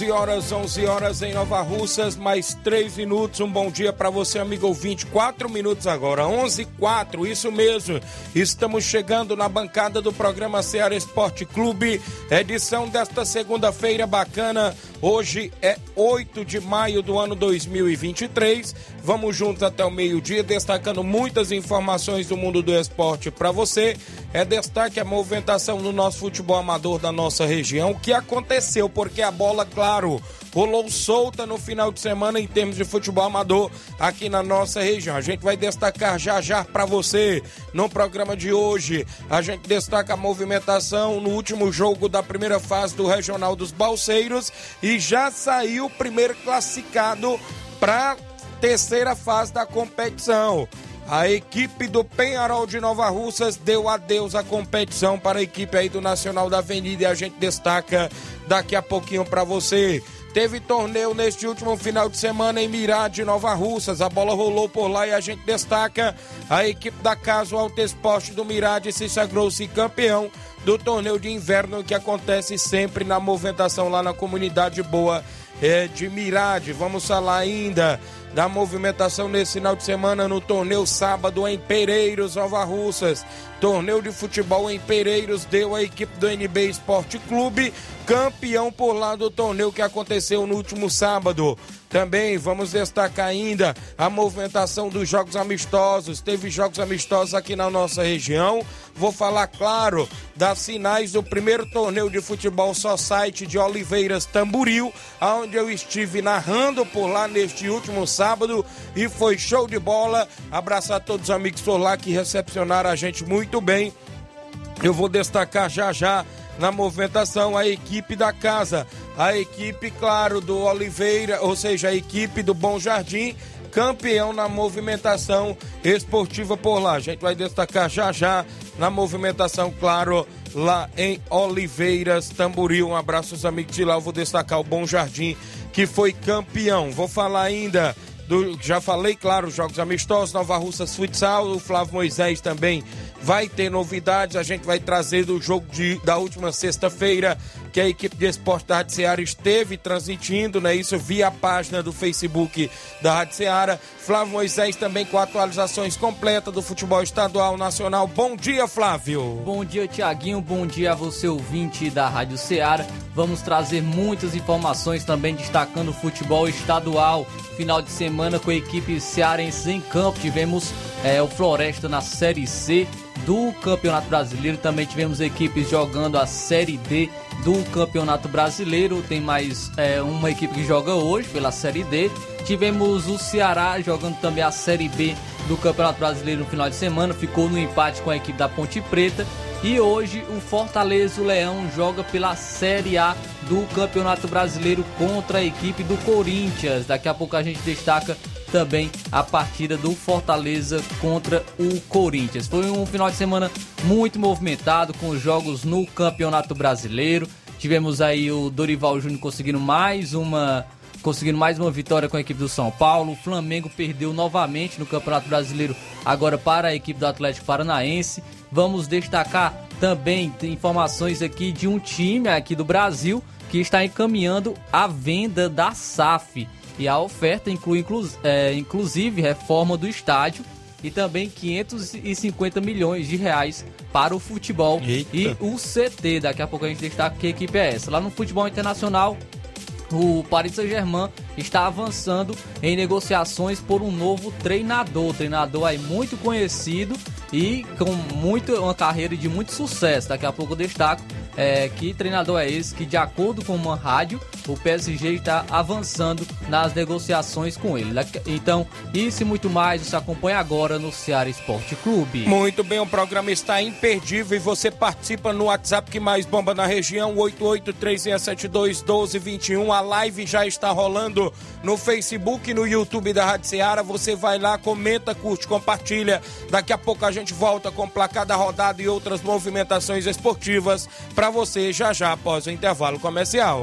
11 horas, 11 horas em Nova Russas, mais 3 minutos. Um bom dia para você, amigo ouvinte. 4 minutos agora, 11 4, isso mesmo. Estamos chegando na bancada do programa Ceará Esporte Clube, edição desta segunda-feira bacana. Hoje é 8 de maio do ano 2023. Vamos juntos até o meio-dia, destacando muitas informações do mundo do esporte para você. É destaque a movimentação do nosso futebol amador da nossa região. O que aconteceu? Porque a bola, claro, rolou solta no final de semana em termos de futebol amador aqui na nossa região. A gente vai destacar já já para você no programa de hoje. A gente destaca a movimentação no último jogo da primeira fase do Regional dos Balseiros e já saiu o primeiro classificado para terceira fase da competição. A equipe do Penharol de Nova Russas deu adeus à competição para a equipe aí do Nacional da Avenida e a gente destaca daqui a pouquinho para você. Teve torneio neste último final de semana em Mirade, Nova Russas. A bola rolou por lá e a gente destaca a equipe da Casa Alto Esporte do Mirade se sagrou-se campeão do torneio de inverno que acontece sempre na movimentação lá na comunidade boa é, de Mirade. Vamos falar ainda da movimentação nesse final de semana no torneio sábado em Pereiros, Nova Russas. Torneio de futebol em Pereiros deu a equipe do NB Esporte Clube campeão por lá do torneio que aconteceu no último sábado. Também vamos destacar ainda a movimentação dos jogos amistosos. Teve jogos amistosos aqui na nossa região. Vou falar, claro, das finais do primeiro torneio de futebol só site de Oliveiras Tamburil, onde eu estive narrando por lá neste último sábado e foi show de bola. Abraçar todos os amigos por lá que recepcionaram a gente muito bem. Eu vou destacar já já na movimentação a equipe da casa, a equipe, claro, do Oliveira, ou seja, a equipe do Bom Jardim, campeão na movimentação esportiva por lá. A gente vai destacar já já na movimentação, claro, lá em Oliveiras, Tamboril. Um abraço aos amigos de lá. Eu vou destacar o Bom Jardim, que foi campeão. Vou falar ainda do, já falei, claro, jogos amistosos, Nova Russas Futsal, o Flávio Moisés também vai ter novidades. A gente vai trazer do jogo de, da última sexta-feira que a equipe de esporte da Rádio Seara esteve transmitindo, né? Isso via a página do Facebook da Rádio Seara. Flávio Moisés também com atualizações completas do futebol estadual nacional. Bom dia, Flávio. Bom dia, Tiaguinho. Bom dia a você, ouvinte da Rádio Seara. Vamos trazer muitas informações também destacando o futebol estadual. Final de semana com a equipe cearense em campo. Tivemos é, o Floresta na Série C do Campeonato Brasileiro. Também tivemos equipes jogando a Série D do Campeonato Brasileiro. Tem mais é, uma equipe que joga hoje pela Série D. Tivemos o Ceará jogando também a Série B do Campeonato Brasileiro no final de semana. Ficou no empate com a equipe da Ponte Preta. E hoje o Fortaleza o Leão joga pela Série A do Campeonato Brasileiro contra a equipe do Corinthians. Daqui a pouco a gente destaca também a partida do Fortaleza contra o Corinthians. Foi um final de semana muito movimentado com jogos no Campeonato Brasileiro. Tivemos aí o Dorival Júnior conseguindo mais uma conseguindo mais uma vitória com a equipe do São Paulo. O Flamengo perdeu novamente no Campeonato Brasileiro agora para a equipe do Atlético Paranaense. Vamos destacar também informações aqui de um time aqui do Brasil que está encaminhando a venda da SAF. E a oferta inclui inclu é, inclusive reforma do estádio e também 550 milhões de reais para o futebol Eita. e o CT. Daqui a pouco a gente destaca que equipe é essa. Lá no futebol internacional, o Paris Saint-Germain está avançando em negociações por um novo treinador, treinador aí muito conhecido e com muito uma carreira de muito sucesso. Daqui a pouco eu destaco é, que treinador é esse que, de acordo com uma rádio, o PSG está avançando nas negociações com ele. Então, isso e muito mais você acompanha agora no Ceará Esporte Clube. Muito bem, o programa está imperdível e você participa no WhatsApp que mais bomba na região, 8836721221. A live já está rolando no Facebook e no YouTube da Rádio Ceará. Você vai lá, comenta, curte, compartilha. Daqui a pouco a gente volta com placar da rodada e outras movimentações esportivas para você já já após o intervalo comercial.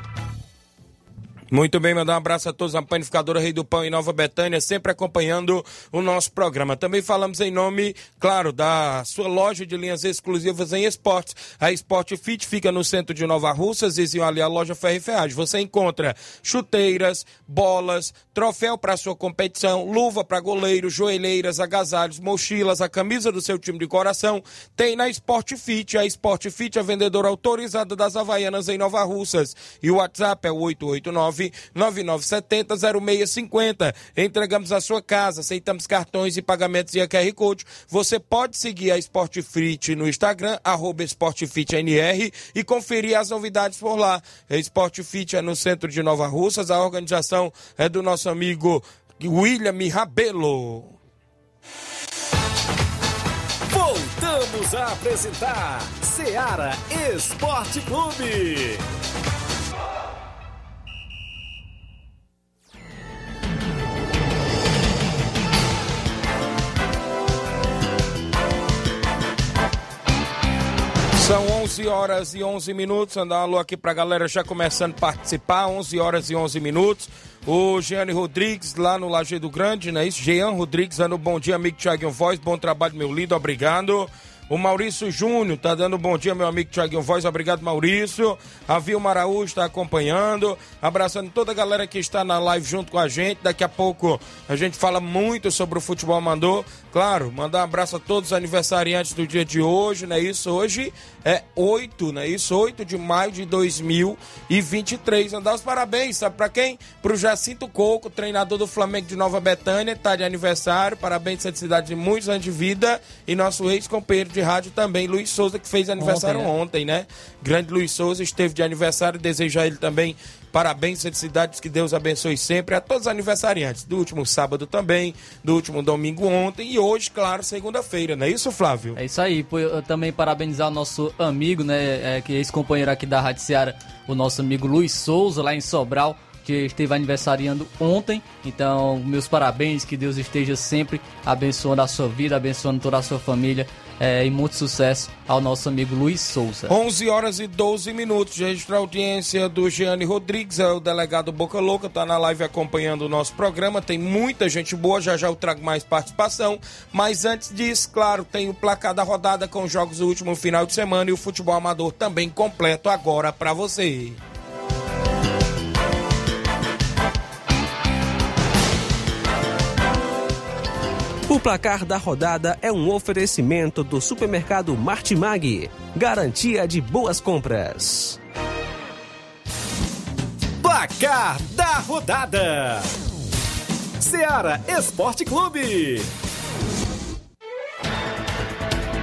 Muito bem, mandar um abraço a todos, a panificadora Rei do Pão em Nova Betânia, sempre acompanhando o nosso programa. Também falamos em nome, claro, da sua loja de linhas exclusivas em esportes. A Sport Fit fica no centro de Nova Russas, vizinho ali a loja Ferro e Ferragem. Você encontra chuteiras, bolas, troféu para sua competição, luva para goleiro, joelheiras, agasalhos, mochilas, a camisa do seu time de coração. Tem na Sport Fit. A Sport Fit, a vendedora autorizada das Havaianas em Nova Russas. E o WhatsApp é o 889 9970-0650. Entregamos a sua casa, aceitamos cartões e pagamentos via QR Code. Você pode seguir a Sportfit no Instagram, arroba SportFitNR e conferir as novidades por lá. Sportfit é no centro de Nova Russas, a organização é do nosso amigo William Rabelo. Voltamos a apresentar Seara Esporte Clube. São 11 horas e 11 minutos. Andar alô aqui pra galera já começando a participar. 11 horas e 11 minutos. O Jeane Rodrigues, lá no Lajeado Grande, não é isso? Jean Rodrigues, dando bom dia, amigo Thiaguinho Voz. Bom trabalho, meu lindo. Obrigado. O Maurício Júnior tá dando bom dia, meu amigo Thiaguinho Voz. Obrigado, Maurício. A Vilma Araújo está acompanhando. Abraçando toda a galera que está na live junto com a gente. Daqui a pouco a gente fala muito sobre o futebol mandou. Claro, mandar um abraço a todos os aniversariantes do dia de hoje, não é isso? Hoje é 8, não é isso? 8 de maio de 2023. Andar os parabéns, sabe para quem? Pro Jacinto Coco, treinador do Flamengo de Nova Betânia, tá de aniversário. Parabéns, felicidade de muitos anos de vida. E nosso ex-companheiro de rádio também, Luiz Souza, que fez aniversário ontem, ontem né? Grande Luiz Souza esteve de aniversário. Desejo a ele também Parabéns, felicidades, que Deus abençoe sempre a todos os aniversariantes. Do último sábado também, do último domingo ontem e hoje, claro, segunda-feira, não é isso, Flávio? É isso aí. Também parabenizar o nosso amigo, né, é, que é ex-companheiro aqui da Rádio Seara, o nosso amigo Luiz Souza, lá em Sobral que esteve aniversariando ontem. Então, meus parabéns, que Deus esteja sempre abençoando a sua vida, abençoando toda a sua família é, e muito sucesso ao nosso amigo Luiz Souza. 11 horas e 12 minutos. Registrar a audiência do Gianni Rodrigues, é o delegado Boca Louca, tá na live acompanhando o nosso programa. Tem muita gente boa, já já eu trago mais participação. Mas antes disso, claro, tem o placar da rodada com os jogos do último final de semana e o futebol amador também completo agora para você. O placar da rodada é um oferecimento do supermercado Martimag. Garantia de boas compras. Placar da rodada: Seara Esporte Clube.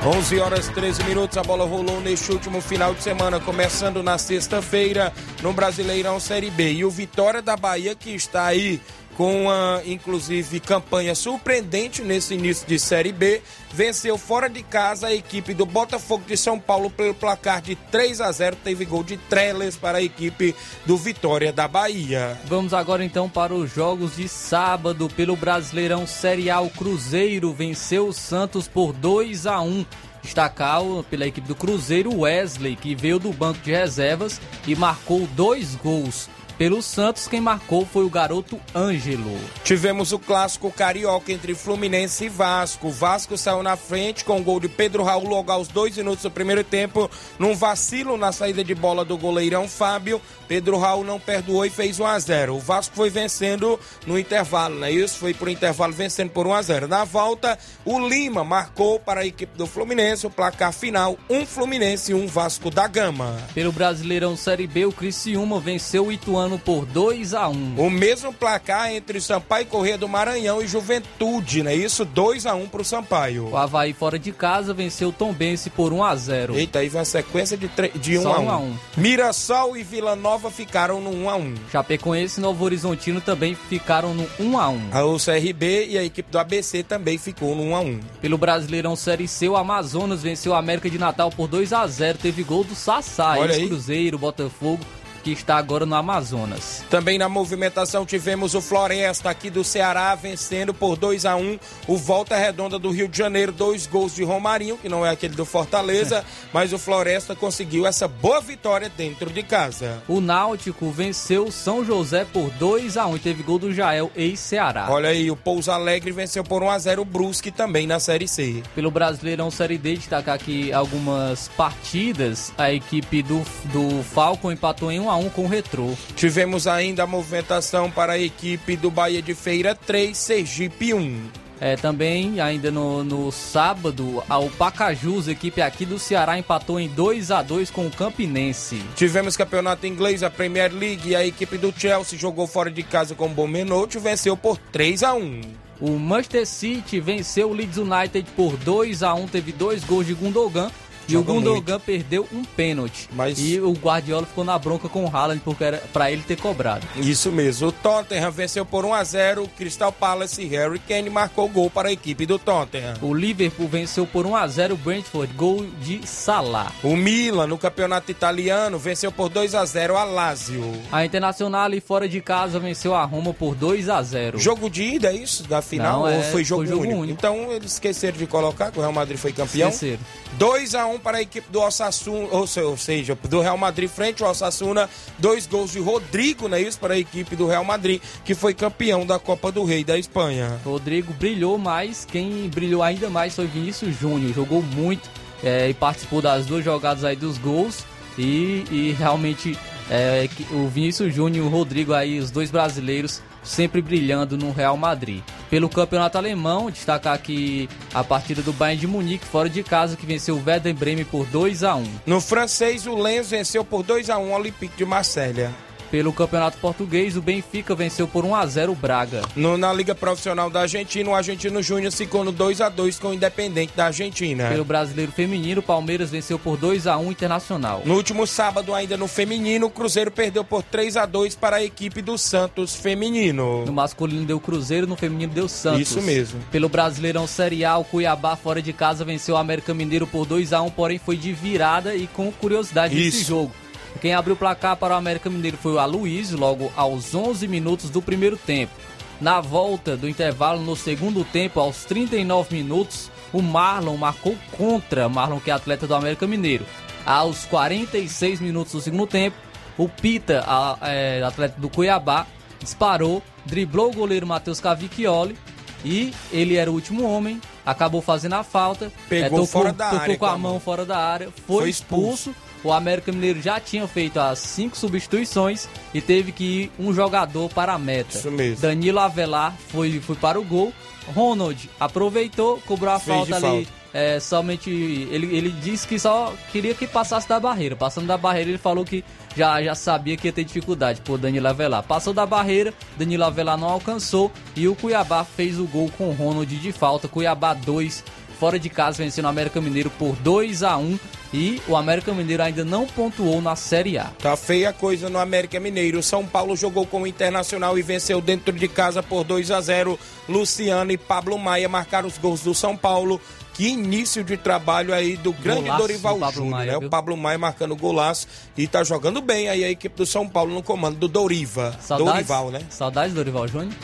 11 horas 13 minutos, a bola rolou neste último final de semana, começando na sexta-feira no Brasileirão Série B. E o Vitória da Bahia, que está aí com uma, inclusive, campanha surpreendente nesse início de Série B, venceu fora de casa a equipe do Botafogo de São Paulo pelo placar de 3 a 0. Teve gol de Treles para a equipe do Vitória da Bahia. Vamos agora então para os jogos de sábado pelo Brasileirão Série A. O Cruzeiro venceu o Santos por 2 a 1 destacar pela equipe do Cruzeiro Wesley, que veio do banco de reservas e marcou dois gols. Pelo Santos, quem marcou foi o garoto Ângelo. Tivemos o clássico carioca entre Fluminense e Vasco. O Vasco saiu na frente com o gol de Pedro Raul logo aos dois minutos do primeiro tempo, num vacilo na saída de bola do goleirão Fábio. Pedro Raul não perdoou e fez 1 a 0. O Vasco foi vencendo no intervalo, né? Isso foi por intervalo vencendo por 1 a 0. Na volta, o Lima marcou para a equipe do Fluminense o placar final, um Fluminense e um Vasco da Gama. Pelo Brasileirão Série B, o Criciúma venceu o Ituano por 2 a 1. O mesmo placar entre Sampaio Corrêa do Maranhão e Juventude, né? Isso 2 a 1 pro Sampaio. O Havaí fora de casa venceu o Tombense por 1 a 0. Eita, aí vem uma sequência de, de 1 Só a 1 1. a 1. Mirassol e Vila Nova ficaram no 1 a 1. Chapecoense e Novo Horizontino também ficaram no 1 a 1. A o CRB e a equipe do ABC também ficou no 1 a 1. Pelo Brasileirão Série C, o Amazonas venceu a América de Natal por 2 a 0. Teve gol do Sassá, Olha ex-Cruzeiro, Botafogo, que está agora no Amazonas. Também na movimentação tivemos o Floresta aqui do Ceará vencendo por 2 a 1 o Volta Redonda do Rio de Janeiro, dois gols de Romarinho, que não é aquele do Fortaleza, mas o Floresta conseguiu essa boa vitória dentro de casa. O Náutico venceu São José por 2 a 1 e teve gol do Jael, ex-Ceará. Olha aí, o Pouso Alegre venceu por 1 a 0 o Brusque também na Série C. Pelo Brasileirão Série D, destacar aqui algumas partidas. A equipe do, do Falcon empatou em 1 a 1 com o Retrô. Tivemos ainda a movimentação para a equipe do Bahia de Feira 3, Sergipe 1. É, também, ainda no, no sábado, a- o Pacajus, equipe aqui do Ceará, empatou em 2 a 2 com o Campinense. Tivemos campeonato inglês, a Premier League, e a equipe do Chelsea jogou fora de casa com o Bomenote e venceu por 3 a 1. O Manchester City venceu o Leeds United por 2 a 1 teve dois gols de Gundogan. E Joga o Gundogan perdeu um pênalti. Mas- E o Guardiola ficou na bronca com o Haaland porque era pra ele ter cobrado. Isso mesmo. O Tottenham venceu por 1 a 0 o Crystal Palace e Harry Kane marcou gol para a equipe do Tottenham. O Liverpool venceu por 1 a 0 o Brentford, gol de Salah. O Milan, no campeonato italiano, venceu por 2 a 0 a Lazio. A Internacional fora de casa venceu a Roma por 2 a 0. Jogo de ida, é isso? Da final? Não, ou é, foi jogo, foi jogo único? único. Então eles esqueceram de colocar que o Real Madrid foi campeão. Terceiro. 2 a 1 para a equipe do Osasuna, ou se- ou seja, do Real Madrid frente ao Osasuna. Dois gols de Rodrigo, não é isso? Para a equipe do Real Madrid, que foi campeão da Copa do Rei da Espanha. Rodrigo brilhou mais, quem brilhou ainda mais foi Vinícius Júnior, jogou muito é, e participou das duas jogadas aí dos gols e, e realmente é, o Vinícius Júnior e o Rodrigo aí, os dois brasileiros, sempre brilhando no Real Madrid. Pelo campeonato alemão, destacar aqui a partida do Bayern de Munique fora de casa que venceu o Werder Bremen por 2 a 1. No francês, o Lens venceu por 2 a 1 o Olympique de Marselha. Pelo campeonato português, o Benfica venceu por 1 a 0 o Braga. No- na Liga Profissional da Argentina, o Argentino Júnior ficou no 2 a 2 com o Independente da Argentina. Pelo brasileiro feminino, o Palmeiras venceu por 2 a 1 Internacional. No último sábado, ainda no feminino, o Cruzeiro perdeu por 3 a 2 para a equipe do Santos feminino. No masculino deu Cruzeiro, no feminino deu Santos. Isso mesmo. Pelo Brasileirão Série A, o Cuiabá fora de casa venceu o América Mineiro por 2 a 1 porém foi de virada e com curiosidade nesse Isso. jogo. Quem abriu o placar para o América Mineiro foi o Aloysio, logo aos 11 minutos do primeiro tempo. Na volta do intervalo, no segundo tempo, aos 39 minutos, o Marlon marcou contra, Marlon que é atleta do América Mineiro. Aos 46 minutos do segundo tempo, o Pita, a- é, atleta do Cuiabá, disparou, driblou o goleiro Matheus Cavicchioli e ele era o último homem, acabou fazendo a falta, Pegou tocou, fora da tocou área com a mão fora da área, foi, Foi expulso. expulso. O América Mineiro já tinha feito as cinco substituições e teve que ir um jogador para a meta. Isso mesmo. Danilo Avelar foi, foi para o gol. Ronald aproveitou, cobrou a Fez falta ali é, somente. Ele, ele disse que só queria que passasse da barreira. Passando da barreira, ele falou que já, já sabia que ia ter dificuldade por Danilo Avelar. Passou da barreira, Danilo Avelar não alcançou e o Cuiabá fez o gol com o Ronald de falta. Cuiabá 2, fora de casa, vencendo o América Mineiro por 2 a 1 e o América Mineiro ainda não pontuou na Série A. Tá feia a coisa no América Mineiro. São Paulo jogou com o Internacional e venceu dentro de casa por 2 a 0. Luciano e Pablo Maia marcaram os gols do São Paulo. Que início de trabalho aí do grande Golaço Dorival do Júnior, né? O viu? Pablo Maia marcando golaço e tá jogando bem aí a equipe do São Paulo no comando do Doriva. Saudades, Dorival, né? Saudades do Dorival Júnior?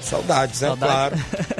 Saudades, né? Saudades. Claro.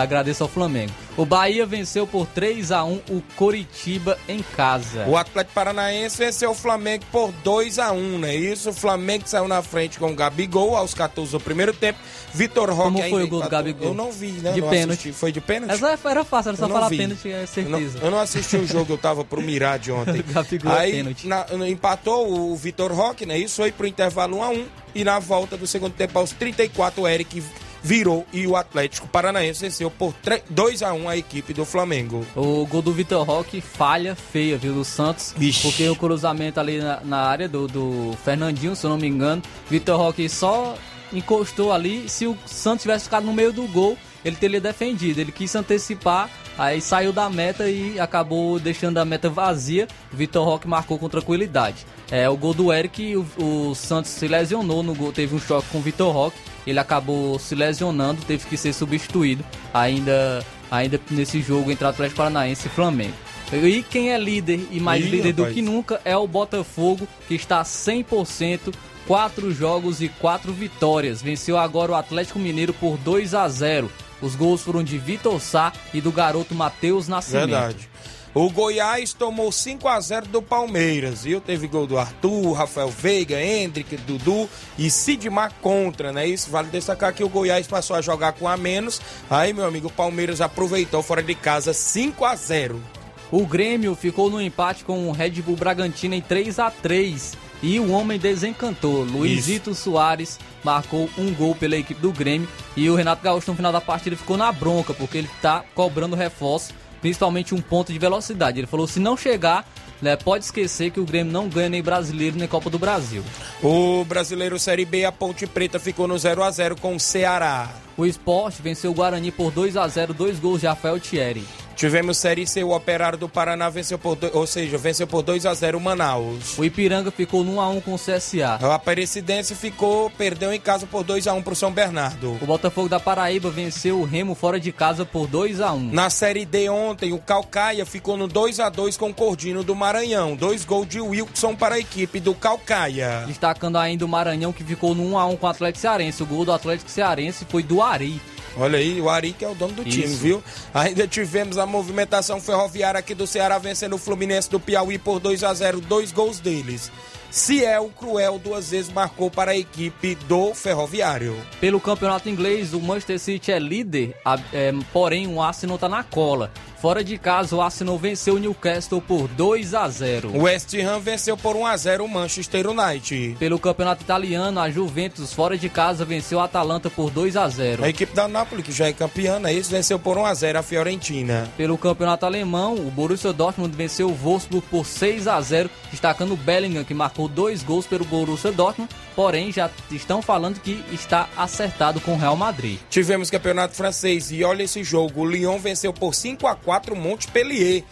Agradeço ao Flamengo. O Bahia venceu por 3 a 1 o Coritiba em casa. O Atlético Paranaense venceu o Flamengo por 2 a 1 né? Isso, o Flamengo saiu na frente com o Gabigol aos 14 do primeiro tempo. Vitor Roque Como foi o gol do. Gabigol? Eu não vi, né? De não pênalti. assisti. Foi de pênalti? Essa era fácil, era só falar vi. pênalti, é Eu não, certeza. eu não assisti o jogo, eu tava pro Mirar de ontem. Gabigol é Aí pênalti. na- empatou o Vitor Roque, né? Isso foi pro intervalo 1 a 1 e na volta do segundo tempo aos 34 o Eric virou e o Atlético Paranaense venceu por 3, 2 a 1 a equipe do Flamengo. O gol do Vitor Roque, falha feia, viu, do Santos. Porque o cruzamento ali na, na área do, do Fernandinho, se eu não me engano. Vitor Roque só encostou ali. Se o Santos tivesse ficado no meio do gol, ele teria defendido. Ele quis antecipar, aí saiu da meta e acabou deixando a meta vazia. O Vitor Roque marcou com tranquilidade. É, o gol do Eric, o, o Santos se lesionou no gol, teve um choque com o Vitor Roque. Ele acabou se lesionando, teve que ser substituído ainda, ainda nesse jogo entre Atlético Paranaense e Flamengo. E quem é líder e mais Ih, líder do rapaz. que nunca é o Botafogo, que está 100%, quatro jogos e quatro vitórias. Venceu agora o Atlético Mineiro por 2 a 0. Os gols foram de Vitor Sá e do garoto Matheus Nascimento. Verdade. O Goiás tomou 5 a 0 do Palmeiras, viu? Teve gol do Arthur, Rafael Veiga, Hendrick, Dudu e Sidmar contra, né? Isso vale destacar que o Goiás passou a jogar com a menos. Aí, meu amigo, o Palmeiras aproveitou fora de casa 5 a 0. O Grêmio ficou no empate com o Red Bull Bragantino em 3 a 3 e o homem desencantou. Luizito Soares marcou um gol pela equipe do Grêmio e o Renato Gaúcho no final da partida ficou na bronca porque ele tá cobrando reforço, principalmente um ponto de velocidade. Ele falou: se não chegar, né, pode esquecer que o Grêmio não ganha nem brasileiro nem Copa do Brasil. O brasileiro Série B, a Ponte Preta, ficou no 0 a 0 com o Ceará. O Sport venceu o Guarani por 2 a 0 dois gols de Rafael Thierry. Tivemos Série C, o Operário do Paraná venceu por, do- ou seja, venceu por 2 a 0 o Manaus. O Ipiranga ficou no 1 a 1 com o CSA. O Aparecidense ficou, perdeu em casa por 2 a 1 pro São Bernardo. O Botafogo da Paraíba venceu o Remo fora de casa por 2 a 1. Na Série D ontem, o Calcaia ficou no 2 a 2 com o Cordino do Maranhão. Dois gols de Wilson para a equipe do Calcaia. Destacando ainda o Maranhão que ficou no 1x1 com o Atlético Cearense. O gol do Atlético Cearense foi do Ari. Olha aí, o Ari que é o dono do time, Isso. viu? Ainda tivemos a movimentação ferroviária aqui do Ceará vencendo o Fluminense do Piauí por 2 a 0 dois gols deles. Ciel Cruel duas vezes marcou para a equipe do Ferroviário. Pelo campeonato inglês, o Manchester City é líder, é, porém o Arsenal tá na cola. Fora de casa, o Arsenal venceu o Newcastle por 2 a 0. O West Ham venceu por 1 a 0 o Manchester United. Pelo campeonato italiano, a Juventus fora de casa venceu o Atalanta por 2 a 0. A equipe da Nápoles, que já é campeã, né? Isso venceu por 1 a 0 a Fiorentina. Pelo campeonato alemão, o Borussia Dortmund venceu o Wolfsburg por 6 a 0, destacando o Bellingham que marcou dois gols pelo Borussia Dortmund, porém já estão falando que está acertado com o Real Madrid. Tivemos campeonato francês e olha esse jogo. O Lyon venceu por 5 a 4 o Montpellier.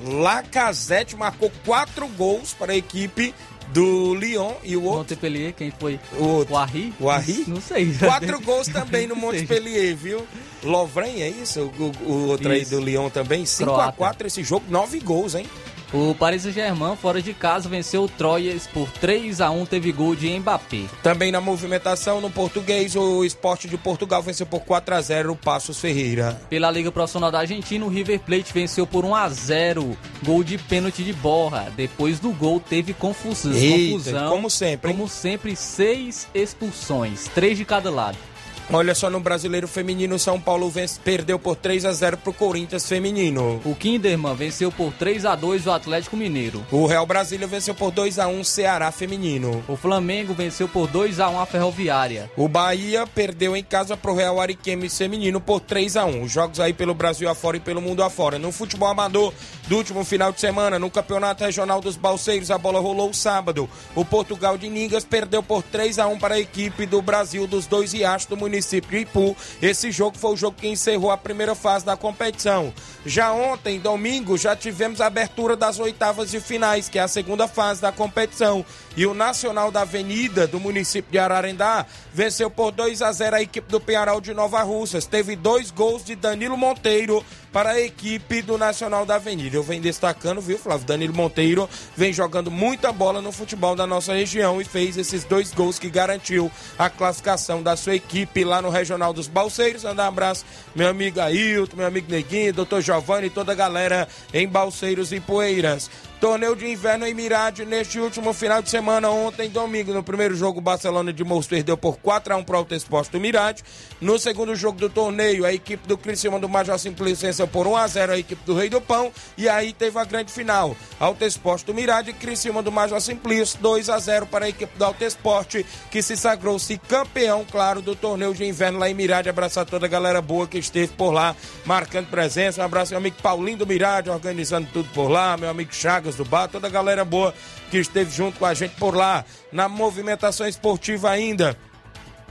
Lacazette marcou quatro gols para a equipe do Lyon e o outro. Montpellier, quem foi? O outro. O Arri? O Arri? Não sei. Quatro gols também no. Montpellier, viu? Lovren, é isso? O, o outro aí Isso. do Lyon também. 5 a Croata. 4 esse jogo, nove gols, hein? O Paris Saint-Germain, fora de casa, venceu o Troyes por 3 a 1 teve gol de Mbappé. Também na movimentação no português, o Esporte de Portugal venceu por 4 a 0 o Passos Ferreira. Pela Liga Profissional da Argentina, o River Plate venceu por 1 a 0 gol de pênalti de borra. Depois do gol, teve confusão. Eita, confusão como sempre, hein? Como sempre, seis expulsões, três de cada lado. Olha só no Brasileiro Feminino, São Paulo vence, perdeu por 3 a 0 pro Corinthians Feminino. O Kinderman venceu por 3 a 2 o Atlético Mineiro. O Real Brasília venceu por 2 a 1 Ceará Feminino. O Flamengo venceu por 2 a 1 a Ferroviária. O Bahia perdeu em casa pro Real Ariquemes Feminino por 3 a 1. Os jogos aí pelo Brasil afora e pelo mundo afora. No futebol amador do último final de semana, no Campeonato Regional dos Balseiros, a bola rolou sábado. O Portugal de Ningas perdeu por 3 a 1 para a equipe do Brasil dos dois riachos do município município de Ipu. Esse jogo foi o jogo que encerrou a primeira fase da competição. Já ontem, domingo, já tivemos a abertura das oitavas de finais, que é a segunda fase da competição. E o Nacional da Avenida, do município de Ararendá, venceu por 2 a 0 a equipe do Penharal de Nova Russas. Teve dois gols de Danilo Monteiro para a equipe do Nacional da Avenida. Eu venho destacando, viu, Flávio? Danilo Monteiro vem jogando muita bola no futebol da nossa região e fez esses dois gols que garantiu a classificação da sua equipe lá no Regional dos Balseiros. Andar um abraço, meu amigo Ailton, meu amigo Neguinho, doutor Giovanni e toda a galera em Balseiros e Poeiras. Torneio de inverno em Mirade neste último final de semana, ontem, domingo. No primeiro jogo, o Barcelona de Moço perdeu por 4x1 para o Alto Esporte do Mirade. No segundo jogo do torneio, a equipe do Criciúma do Major Simplício venceu por 1x0 a equipe do Rei do Pão. E aí teve a grande final. Alto Esporte do Mirade Criciúma do Major Simplício, 2x0 para a equipe do Alto Esporte, que se sagrou-se campeão, claro, do torneio de inverno lá em Mirade. Abraçar toda a galera boa que esteve por lá, marcando presença. Um abraço meu amigo Paulinho do Mirade, organizando tudo por lá. Meu amigo Chagas do Bar, toda a galera boa que esteve junto com a gente por lá. Na movimentação esportiva ainda.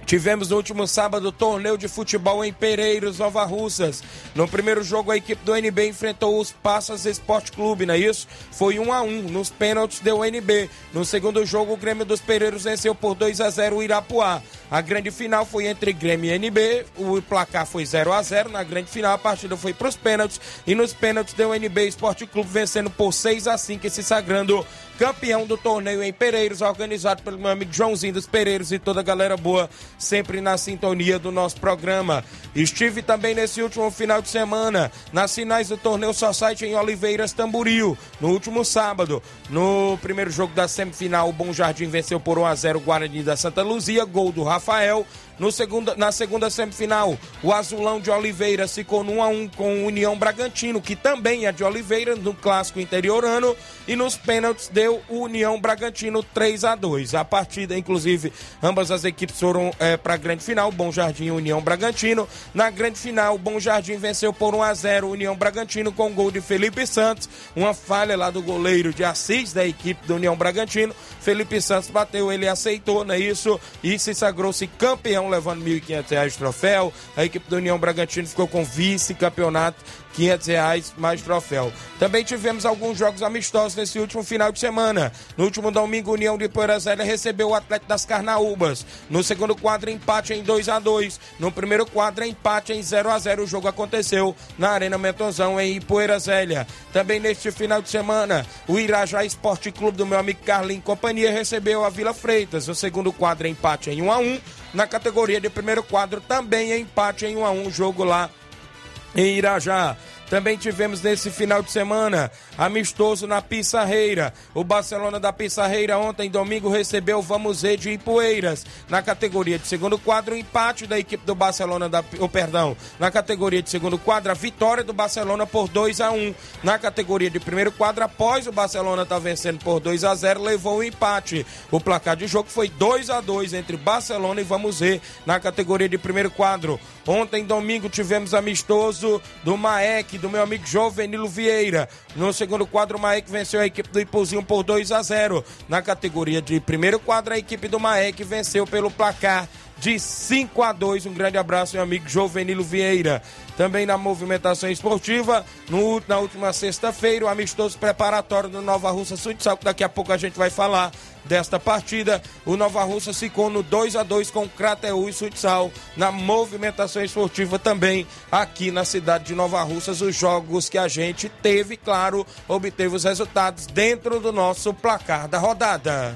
Tivemos no último sábado torneio de futebol em Pereiros, Nova Russas. No primeiro jogo, a equipe do NB enfrentou os Passas Esporte Clube, não é isso? Foi 1 a 1 Nos pênaltis deu o NB. No segundo jogo, o Grêmio dos Pereiros venceu por 2 a 0 o Irapuá. A grande final foi entre Grêmio e NB. O placar foi 0 a 0 Na grande final, a partida foi para os pênaltis. E nos pênaltis deu o NB Esporte Clube vencendo por 6 a 5 e se sagrando campeão do torneio em Pereiros, organizado pelo meu amigo Joãozinho dos Pereiros e toda a galera boa, sempre na sintonia do nosso programa. Estive também nesse último final de semana nas finais do torneio Society em Oliveiras Tamboril, no último sábado. No primeiro jogo da semifinal, o Bom Jardim venceu por 1 a 0 o Guarani da Santa Luzia, gol do Rafael. No segunda, na segunda semifinal, o Azulão de Oliveira ficou no 1 a 1 com o União Bragantino, que também é de Oliveira, no clássico interiorano, e nos pênaltis deu o União Bragantino 3 a 2. A partida, inclusive, ambas as equipes foram é, para a grande final, Bom Jardim e União Bragantino. Na grande final, Bom Jardim venceu por 1 a 0 o União Bragantino com gol de Felipe Santos, uma falha lá do goleiro de Assis da equipe do União Bragantino. Felipe Santos bateu, ele aceitou, não é isso? E se sagrou-se campeão levando R$ 1.500 de troféu. A equipe do União Bragantino ficou com vice-campeonato 500 reais mais troféu. Também tivemos alguns jogos amistosos nesse último final de semana. No último domingo, União de Poeira recebeu o Atlético das Carnaúbas. No segundo quadro, empate em 2 a 2 No primeiro quadro, empate em 0 a 0 O jogo aconteceu na Arena Mentozão, em Poeira Zélia. Também neste final de semana, o Irajá Esporte Clube do meu amigo Carlinhos Companhia recebeu a Vila Freitas. O segundo quadro, empate em 1 a 1 Na categoria de primeiro quadro, também empate em 1 a 1 Jogo lá em Irajá. Também tivemos nesse final de semana amistoso na Pissarreira. O Barcelona da Pissarreira ontem, domingo, recebeu o Vamos Ver de Ipueiras. Na categoria de segundo quadro, empate da equipe do Barcelona da. Oh, perdão. Na categoria de segundo quadro, a vitória do Barcelona por 2 a 1 Na categoria de primeiro quadro, após o Barcelona estar tá vencendo por 2 a 0 levou o empate. O placar de jogo foi 2 a 2 entre Barcelona e Vamos Ver na categoria de primeiro quadro. Ontem, domingo, tivemos amistoso do Maek, do meu amigo Jovenilo Vieira. No segundo quadro, o Maek venceu a equipe do Ipuzinho por 2 a 0. Na categoria de primeiro quadro, a equipe do Maek venceu pelo placar de 5 a 2. Um grande abraço, meu amigo Jovenilo Vieira. Também na movimentação esportiva, no, na última sexta-feira, o amistoso preparatório do Nova Russa Futsal, que daqui a pouco a gente vai falar desta partida. O Nova Russa ficou no 2 a 2 com Crateú e Futsal. Na movimentação esportiva também, aqui na cidade de Nova Russas, os jogos que a gente teve, claro, obteve os resultados dentro do nosso placar da rodada.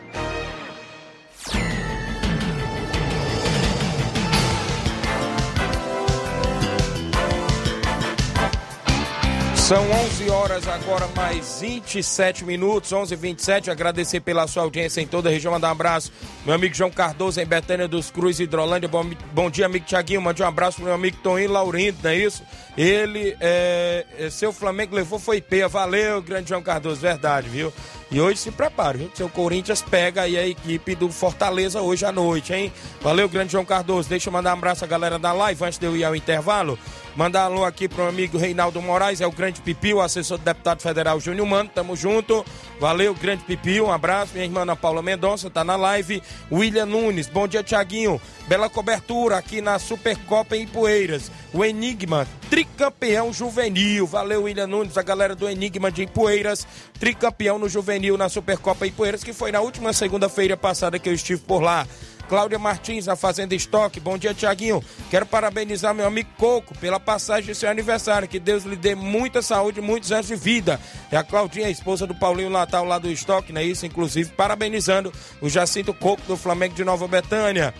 São 11 horas agora, mais 27 minutos, 11 h 27 Agradecer pela sua audiência em toda a região. Mandar um abraço, meu amigo João Cardoso, em Betânia dos Cruz, Hidrolândia. Bom, bom dia, amigo Tiaguinho. Mande um abraço pro meu amigo Toninho Laurindo, não é isso? Ele, é, é, seu Flamengo levou, foi peia. Valeu, grande João Cardoso, verdade, viu? E hoje se prepare, viu? Seu Corinthians pega aí a equipe do Fortaleza hoje à noite, hein? Valeu, grande João Cardoso. Deixa eu mandar um abraço à galera da live antes de eu ir ao intervalo. Mandar alô aqui pro amigo Reinaldo Moraes, é o grande Pipi, o assessor do deputado federal Júnior Mano, tamo junto. Valeu, grande Pipi, um abraço. Minha irmã Ana Paula Mendonça tá na live. William Nunes, bom dia, Tiaguinho. Bela cobertura aqui na Supercopa em Poeiras. O Enigma, tricampeão juvenil. Valeu, William Nunes, a galera do Enigma de Ipueiras, tricampeão no juvenil na Supercopa Ipueiras, que foi na última segunda-feira passada que eu estive por lá. Cláudia Martins, na Fazenda Estoque. Bom dia, Tiaguinho. Quero parabenizar meu amigo Coco pela passagem de seu aniversário. Que Deus lhe dê muita saúde muitos anos de vida. É a Claudinha, a esposa do Paulinho Natal lá do Estoque, é isso? Inclusive, parabenizando o Jacinto Coco do Flamengo de Nova Betânia.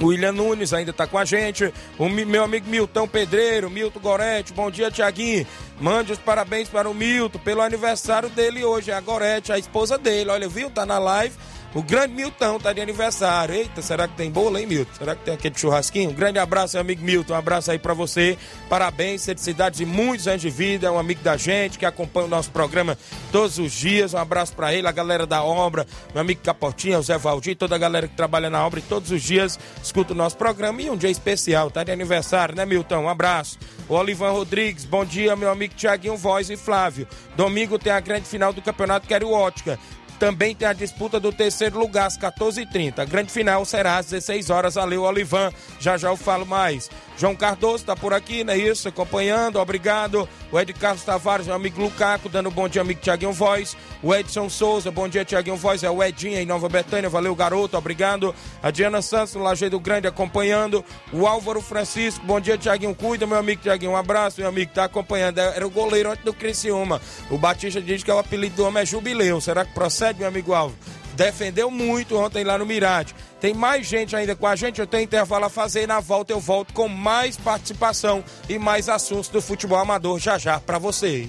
William Nunes ainda está com a gente. O meu amigo Milton Pedreiro, Milton Gorete. Bom dia, Tiaguinho. Mande os parabéns para o Milton pelo aniversário dele hoje. É a Gorete, a esposa dele. Olha, viu? Tá na live. O grande Milton tá de aniversário. Eita, será que tem bolo, hein, Milton? Será que tem aquele churrasquinho? Um grande abraço, meu amigo Milton. Um abraço aí para você. Parabéns, felicidades e muitos anos de vida. É um amigo da gente que acompanha o nosso programa todos os dias. Um abraço para ele, a galera da obra, meu amigo Capotinha, o Zé Valdir, toda a galera que trabalha na obra e todos os dias escuta o nosso programa. E um dia especial, tá de aniversário, né, Milton? Um abraço. O Olivan Rodrigues, bom dia, meu amigo Tiaguinho Voz e Flávio. Domingo tem a grande final do Campeonato Quero Ótica. Também tem a disputa do terceiro lugar às 14h30. A grande final será às 16 horas. Valeu, Olivan. Já já eu falo mais. João Cardoso está por aqui, não é isso? Acompanhando, obrigado. O Ed Carlos Tavares, meu amigo Lucaco, dando um bom dia, amigo Tiaguinho Voz. O Edson Souza, bom dia, Tiaguinho Voz. É o Edinho em Nova Betânia, valeu, garoto, obrigado. A Diana Santos, no Lajeado Grande, acompanhando. O Álvaro Francisco, bom dia, Tiaguinho, cuida, meu amigo Tiaguinho. Um abraço, meu amigo, tá acompanhando. Era o goleiro antes do Criciúma. O Batista diz que é o apelido do homem é Jubileu. Será que procede, meu amigo Álvaro? defendeu muito ontem lá no Mirade. Tem mais gente ainda com a gente, eu tenho intervalo a fazer. Na volta eu volto com mais participação e mais assuntos do futebol amador já já para você.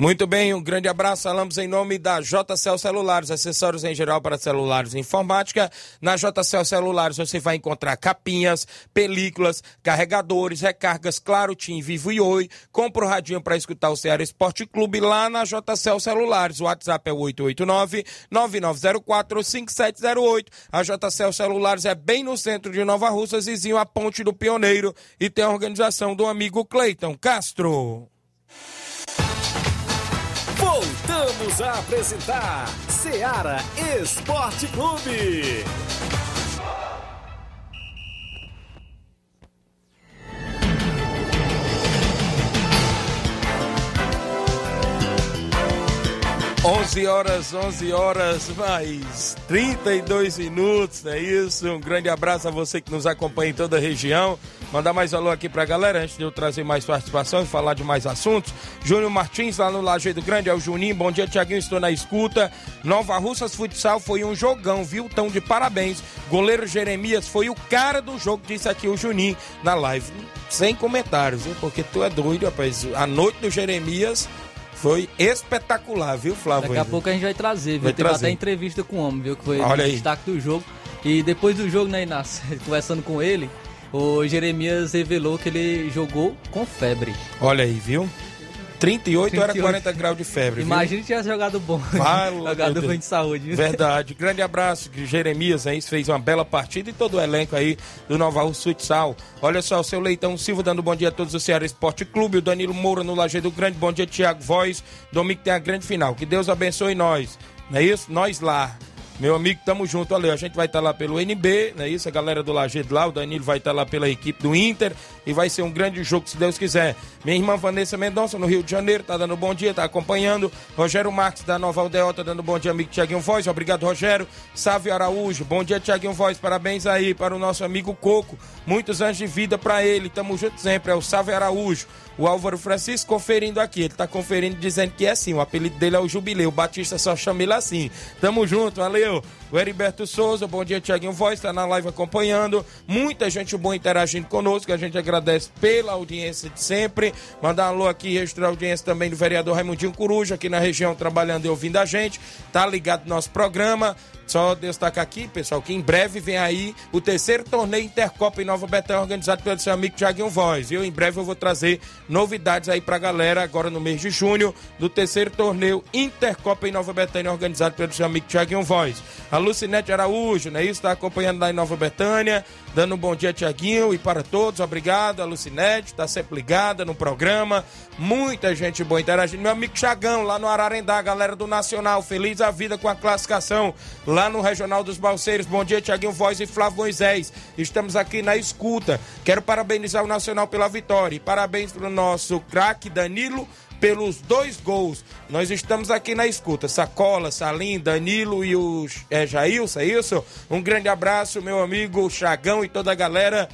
Muito bem, um grande abraço. Falamos em nome da JCL Celulares, acessórios em geral para celulares e informática. Na JCL Celulares você vai encontrar capinhas, películas, carregadores, recargas, claro, Tim, Vivo e Oi. Compra o radinho para escutar o Ceará Esporte Clube lá na JCL Celulares. O WhatsApp é 889-9904-5708. A JCL Celulares é bem no centro de Nova Russas, vizinho à Ponte do Pioneiro e tem a organização do amigo Cleiton Castro. Voltamos a apresentar Seara Esporte Clube. 11 horas, 11 horas, mais 32 minutos, é isso? Um grande abraço a você que nos acompanha em toda a região. Mandar mais alô aqui pra galera, antes de eu trazer mais participação e falar de mais assuntos. Júnior Martins, lá no Lajeado Grande, é o Juninho. Bom dia, Tiaguinho, estou na escuta. Nova Russas Futsal foi um jogão, viu? Tão de parabéns. Goleiro Jeremias foi o cara do jogo, disse aqui o Juninho na live. Sem comentários, viu? Porque tu é doido, rapaz. A noite do Jeremias Foi espetacular, viu, Flávio? Daqui a pouco a gente vai trazer, viu? Vai Teve trazer. até entrevista com o homem, viu? Que foi Olha o aí. destaque do jogo. E depois do jogo, né, Inácio, conversando com ele, o Jeremias revelou que ele jogou com febre. Olha aí, viu? 38, era 38. 40 graus de febre? Imagina se tivesse jogado bom. Jogado bem de saúde. Verdade. Grande abraço, Jeremias aí fez uma bela partida e todo o elenco aí do Nova Rússia Futsal. Olha só, o seu Leitão Silva dando bom dia a todos do Ceará Esporte Clube, o Danilo Moura no Lajeado Grande, bom dia Tiago Voz, domingo tem a grande final. Que Deus abençoe nós. Não é isso? Nós lá. Meu amigo, tamo junto. Olha, a gente vai estar lá pelo NB, não é isso? A galera do Lajeado lá, o Danilo vai estar lá pela equipe do Inter e vai ser um grande jogo, se Deus quiser. Minha irmã Vanessa Mendonça, no Rio de Janeiro, tá dando bom dia, tá acompanhando. Rogério Marques, da Nova Aldeota, dando bom dia, amigo Tiaguinho Voz. Obrigado, Rogério. Sávio Araújo, bom dia, Tiaguinho Voz. Parabéns aí para o nosso amigo Coco. Muitos anos de vida para ele. Tamo junto sempre. É o Sávio Araújo. O Álvaro Francisco conferindo aqui. Ele tá conferindo dizendo que é assim. O apelido dele é o Jubileu. O Batista só chama ele assim. Tamo junto, valeu. O Heriberto Souza, bom dia, Tiaguinho Voz, tá na live acompanhando. Muita gente boa interagindo conosco. A gente agradece pela audiência de sempre. Mandar um alô aqui, registrar a audiência também do vereador Raimundinho Coruja, aqui na região, trabalhando e ouvindo a gente. Tá ligado no nosso programa. Só destacar aqui, pessoal, que em breve vem aí o terceiro torneio Intercopa em Nova Betânia, organizado pelo seu amigo Tiaguinho Voz. Eu, em breve, eu vou trazer novidades aí pra galera, agora no mês de junho, do terceiro torneio Intercopa em Nova Betânia, organizado pelo seu amigo Tiaguinho Voz. Lucinete Araújo, né? Isso, tá acompanhando lá em Nova Betânia, dando um bom dia, Tiaguinho, e para todos, obrigado. A Lucinete tá sempre ligada no programa. Muita gente boa interagindo. Meu amigo Chagão, lá no Ararendá, galera do Nacional, feliz a vida com a classificação lá no Regional dos Balseiros. Bom dia, Tiaguinho Voz e Flávio Moisés. Estamos aqui na escuta. Quero parabenizar o Nacional pela vitória. E parabéns para o nosso craque Danilo pelos dois gols. Nós estamos aqui na escuta. Sacola, Salim, Danilo e o é, Jailson, é isso? Um grande abraço, meu amigo Chagão e toda a galera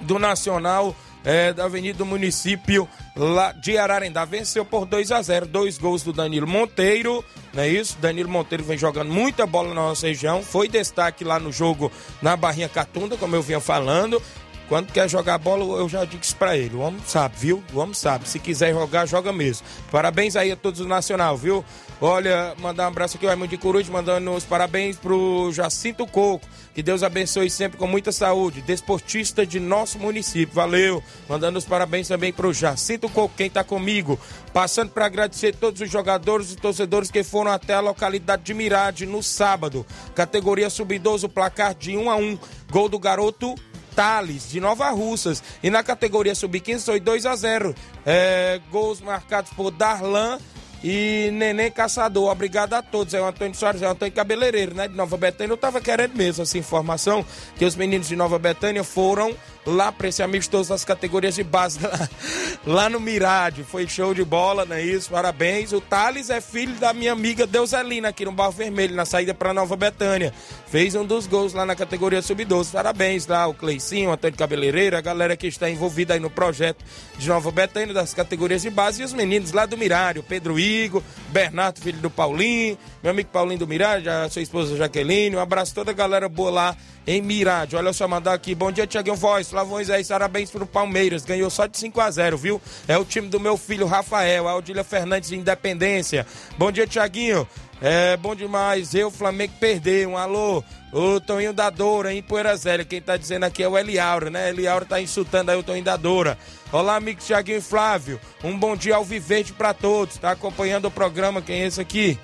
do Nacional é, da Avenida do Município lá de Ararendá. Venceu por 2 a 0 dois gols do Danilo Monteiro, não é isso? Danilo Monteiro vem jogando muita bola na nossa região, foi destaque lá no jogo na Barrinha Catunda, como eu vinha falando. Quando quer jogar bola, eu já digo isso pra ele. O homem sabe, viu? O homem sabe. Se quiser jogar, joga mesmo. Parabéns aí a todos do Nacional, viu? Olha, mandar um abraço aqui, o Raimundo de Coruja, mandando os parabéns pro Jacinto Coco. Que Deus abençoe sempre com muita saúde. Desportista de nosso município. Valeu. Mandando os parabéns também pro Jacinto Coco, quem tá comigo. Passando para agradecer todos os jogadores e torcedores que foram até a localidade de Mirade no sábado. Categoria sub-12, placar de 1 a 1 Gol do garoto Thales, de Nova Russas. E na categoria sub-15 foi 2 a 0 é, Gols marcados por Darlan e Neném Caçador. Obrigado a todos. É o Antônio Soares, é o Antônio Cabeleireiro, né? De Nova Betânia. Eu tava querendo mesmo essa informação, que os meninos de Nova Betânia foram lá para esse amistoso das categorias de base lá, lá no Mirade. Foi show de bola, não é isso? Parabéns. O Thales é filho da minha amiga Deuselina, aqui no Barro Vermelho, na saída para Nova Betânia. Fez um dos gols lá na categoria sub-12. Parabéns lá, o Cleicinho, o Antônio Cabeleireiro, a galera que está envolvida aí no projeto de Nova Betânia, das categorias de base, e os meninos lá do Mirade, o Pedro Igor, Bernardo, filho do Paulinho, meu amigo Paulinho do Mirade, a sua esposa Jaqueline. Um abraço a toda a galera boa lá em Mirade. Olha só, mandar aqui. Bom dia, Tiaguinho Voz. Flávio Moisés, parabéns pro Palmeiras. Ganhou só de 5 a 0 viu? É o time do meu filho Rafael, a Odília Fernandes de Independência. Bom dia, Tiaguinho. É bom demais. Eu, Flamengo, perder. Um alô. O Toninho da Doura, em Poeira Zélia. Quem tá dizendo aqui é o Eliauro, né? Eliauro tá insultando aí o Toninho da Doura. Olá, amigo Tiaguinho e Flávio. Um bom dia ao Vivente pra todos. Tá acompanhando o programa. Quem é esse aqui?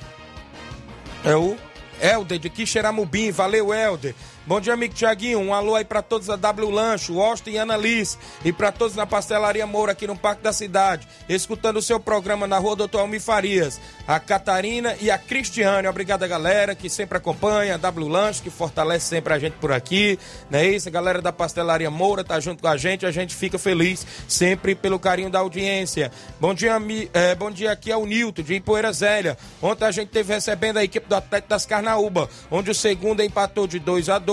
É o Helder de Quixeramobim. Valeu, Helder. Bom dia, amigo Tiaguinho. Um alô aí pra todos da W Lancho, Austin e Ana Liz. E pra todos na Pastelaria Moura, aqui no Parque da Cidade. Escutando o seu programa na rua Doutor Almir Farias. A Catarina e a Cristiane. Obrigado, galera, que sempre acompanha. A W Lancho, que fortalece sempre a gente por aqui. Não é isso? A galera da Pastelaria Moura tá junto com a gente. A gente fica feliz sempre pelo carinho da audiência. Bom dia, é, bom dia aqui é o Nilton, de Ipoeira Zélia. Ontem a gente teve recebendo a equipe do Atlético das Carnaúba, onde o segundo empatou de 2 a 2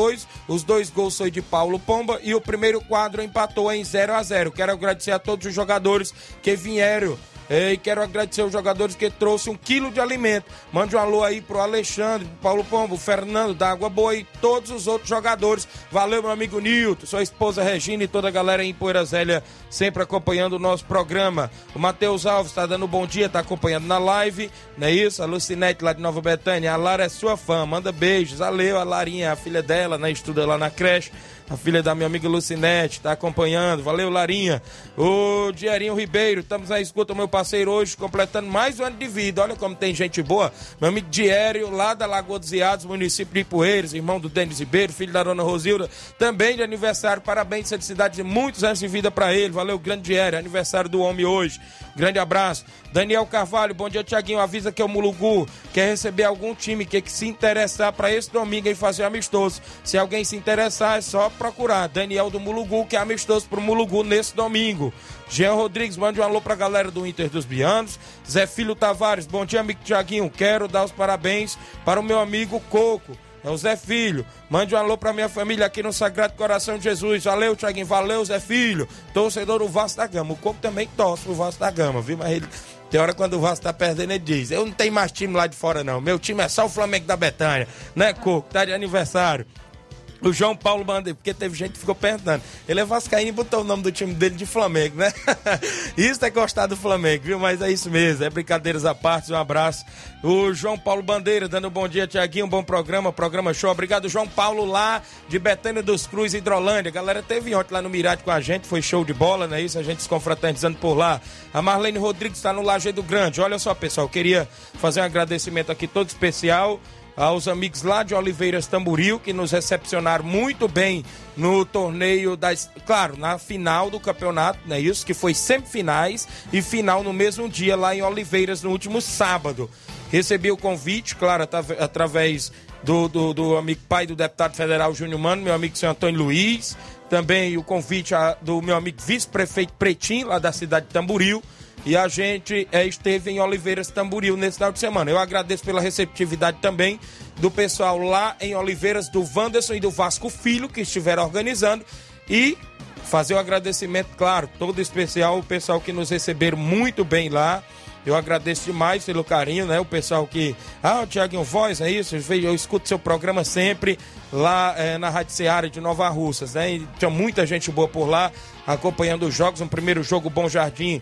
Os dois gols foi de Paulo Pomba e o primeiro quadro empatou em 0 a 0 Quero agradecer a todos os jogadores que vieram E quero agradecer os jogadores que trouxe um quilo de alimento. Mande um alô aí pro Alexandre, pro Paulo Pombo, Fernando da Água Boa e todos os outros jogadores. Valeu, meu amigo Nilton, sua esposa Regina e toda a galera em Poeira Zélia, sempre acompanhando o nosso programa. O Matheus Alves está dando bom dia, tá acompanhando na live, não é isso? A Lucinete lá de Nova Betânia, a Lara é sua fã, manda beijos. Valeu, a Larinha, a filha dela, né? Estuda lá na creche a filha da minha amiga Lucinete, tá acompanhando. Valeu, Larinha. O Dierinho Ribeiro, estamos na escuta, meu parceiro, hoje, completando mais um ano de vida. Olha como tem gente boa. Meu amigo Diério, lá da Lagoa dos Iados, município de Ipueiros, irmão do Denis Ribeiro, filho da dona Rosilda, também de aniversário. Parabéns, felicidade de muitos anos de vida para ele. Valeu, grande Diério, aniversário do homem hoje. Grande abraço. Daniel Carvalho, bom dia, Tiaguinho. Avisa que o Mulugu quer receber algum time que, que se interessar para esse domingo e fazer amistoso. Se alguém se interessar, é só procurar. Daniel do Mulugu, que é amistoso pro Mulugu nesse domingo. Jean Rodrigues, mande um alô pra galera do Inter dos Bianos. Zé Filho Tavares, bom dia, amigo Tiaguinho. Quero dar os parabéns para o meu amigo Coco. É o Zé Filho. Mande um alô pra minha família aqui no Sagrado Coração de Jesus. Valeu, Tiaguinho. Valeu, Zé Filho. Torcedor do Vasco da Gama. O Coco também torce pro Vasco da Gama, viu? Mas ele. Tem hora quando o Vasco tá perdendo, ele diz: Eu não tenho mais time lá de fora, não. Meu time é só o Flamengo da Betânia. Né, Coco? Tá de aniversário. O João Paulo Bandeira, porque teve gente que ficou perguntando. Ele é Vascaíno e botou o nome do time dele de Flamengo, né? isso é gostar do Flamengo, viu? Mas é isso mesmo, é brincadeiras à parte, um abraço. O João Paulo Bandeira, dando um bom dia, Tiaguinho, um bom programa, programa show. Obrigado, João Paulo, lá de Betânia dos Cruz, Hidrolândia. A galera teve ontem lá no Mirade com a gente, foi show de bola, não é isso? A gente se confraternizando por lá. A Marlene Rodrigues está no Lajeado Grande. Olha só, pessoal, queria fazer um agradecimento aqui todo especial aos amigos lá de Oliveiras Tamburil que nos recepcionaram muito bem no torneio das, claro, na final do campeonato, né? Isso que foi semifinais e final no mesmo dia lá em Oliveiras no último sábado. Recebi o convite, claro, através do, do, do amigo pai do deputado federal Júnior Mano, meu amigo senhor Antônio Luiz, também o convite a, do meu amigo vice-prefeito Pretinho, lá da cidade de Tamburil e a gente é, esteve em Oliveiras Tamburil nesse final de semana. Eu agradeço pela receptividade também do pessoal lá em Oliveiras, do Wanderson e do Vasco Filho, que estiveram organizando. E fazer o agradecimento, claro, todo especial, o pessoal que nos receberam muito bem lá. Eu agradeço demais pelo carinho, né? O pessoal que. Ah, o Tiaguinho Voz, é isso? Eu escuto seu programa sempre lá é, na Rádio Seara de Nova Russas, né? E tinha muita gente boa por lá acompanhando os jogos. Um primeiro jogo, Bom Jardim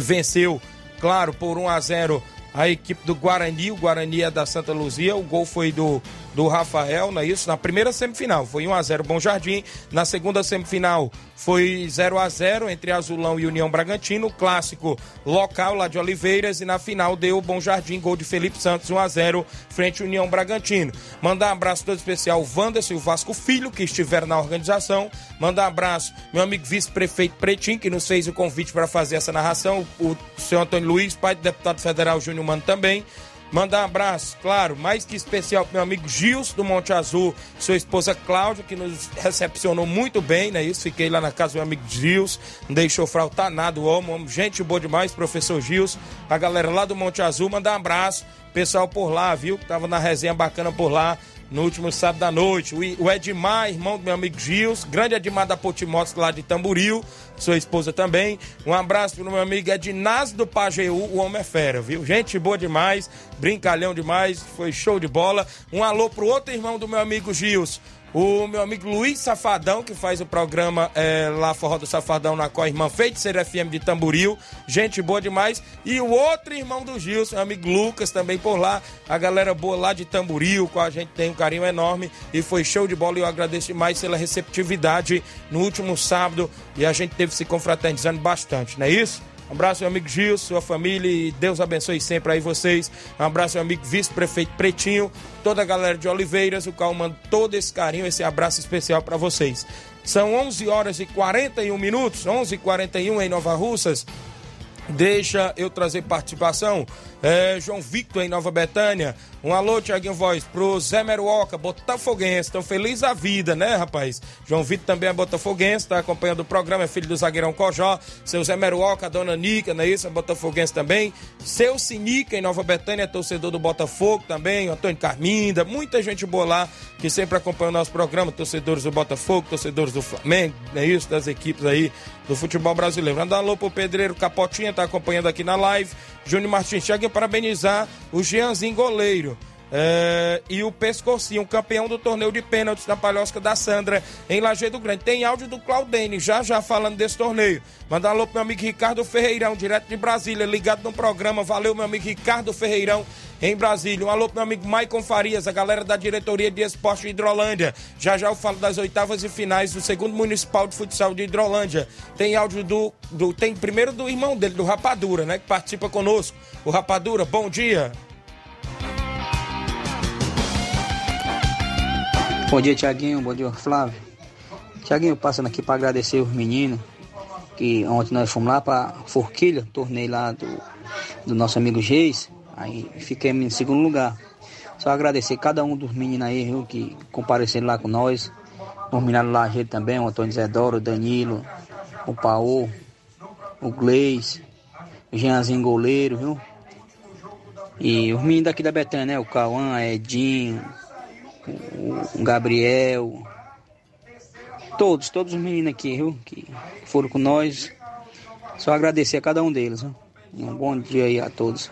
venceu, claro, por 1 a 0 a equipe do Guarani, o Guarani é da Santa Luzia, o gol foi do do Rafael, não é isso? Na primeira semifinal foi 1 a 0 Bom Jardim, na segunda semifinal foi 0 a 0 entre Azulão e União Bragantino, clássico local lá de Oliveiras e na final deu Bom Jardim, gol de Felipe Santos 1 a 0 frente União Bragantino. Mandar um abraço todo especial ao Wanderson e o Vasco Filho que estiveram na organização. Mandar um abraço meu amigo vice-prefeito Pretinho que nos fez o convite para fazer essa narração, o senhor Antônio Luiz, pai do deputado federal Júnior Mano também. Mandar um abraço, claro, mais que especial pro meu amigo Gils do Monte Azul, sua esposa Cláudia, que nos recepcionou muito bem, né? Isso, fiquei lá na casa do meu amigo Gils, não deixou faltar nada, o homem, gente boa demais, professor Gils, a galera lá do Monte Azul, mandar um abraço, pessoal por lá, viu? Que tava na resenha bacana por lá no último sábado à noite. O Edmar, irmão do meu amigo Gils, grande Edmar da Potimotos lá de Tamburil, sua esposa também. Um abraço pro meu amigo Ednaz do Pajeú, o homem é fera, viu? Gente boa demais, brincalhão demais, foi show de bola. Um alô pro outro irmão do meu amigo Gils, o meu amigo Luiz Safadão, que faz o programa é, lá Forró do Safadão na Có Irmã Feiticeira FM de Tamburil. Gente boa demais. E o outro irmão do Gilson, amigo Lucas, também por lá. A galera boa lá de Tamburil, com a gente tem um carinho enorme. E foi show de bola e eu agradeço demais pela receptividade no último sábado. E a gente teve se confraternizando bastante, não é isso? Um abraço, meu amigo Gil, sua família e Deus abençoe sempre aí vocês. Um abraço, meu amigo vice-prefeito Pretinho, toda a galera de Oliveiras, o qual manda todo esse carinho, esse abraço especial para vocês. São 11 horas e 41 minutos, 11 e 41 em Nova Russas. Deixa eu trazer participação É, João Victor em Nova Betânia. Um alô, Tiaguinho Voz, pro Zé Meruoca, Botafoguense. Estão felizes a vida, né, rapaz? João Victor também é Botafoguense, tá acompanhando o programa, é filho do zagueirão Cojó. Seu Zé Meruoca, dona Nica, não é isso? É Botafoguense também. Seu Sinica em Nova Betânia, torcedor do Botafogo também. Antônio Carminda, muita gente boa lá que sempre acompanha o nosso programa. Torcedores do Botafogo, torcedores do Flamengo, não é isso? Das equipes aí do futebol brasileiro. Manda um alô pro Pedreiro Capotinha, tá acompanhando aqui na live. Júnior Martins, chega parabenizar o Jeanzinho goleiro. É, e o Pescocinho, campeão do torneio de pênaltis da Palhosca da Sandra, em Lajeado Grande. Tem áudio do Claudene, já já falando desse torneio. Manda alô pro meu amigo Ricardo Ferreirão, direto de Brasília, ligado no programa. Valeu, meu amigo Ricardo Ferreirão, em Brasília. Um alô pro meu amigo Maicon Farias, a galera da diretoria de esporte de Hidrolândia. Já já eu falo das oitavas e finais do segundo municipal de futsal de Hidrolândia. Tem áudio do, do. Tem primeiro do irmão dele, do Rapadura, né? Que participa conosco. O Rapadura, bom dia. Bom dia, Tiaguinho. Bom dia, Flávio. Tiaguinho, passando aqui para agradecer os meninos que ontem nós fomos lá para Forquilha, torneio lá do, do nosso amigo Geis. Aí fiquei em segundo lugar. Só agradecer cada um dos meninos aí, viu, que compareceram lá com nós. Os meninos lá também, o Antônio Zedoro, o Danilo, o Paô, o Gleis, o Jeanzinho goleiro, viu? E os meninos daqui da Betânia, né? O Cauã, Edinho, o Gabriel, todos, todos os meninos aqui, viu? Que foram com nós. Só agradecer a cada um deles, viu? Um bom dia aí a todos.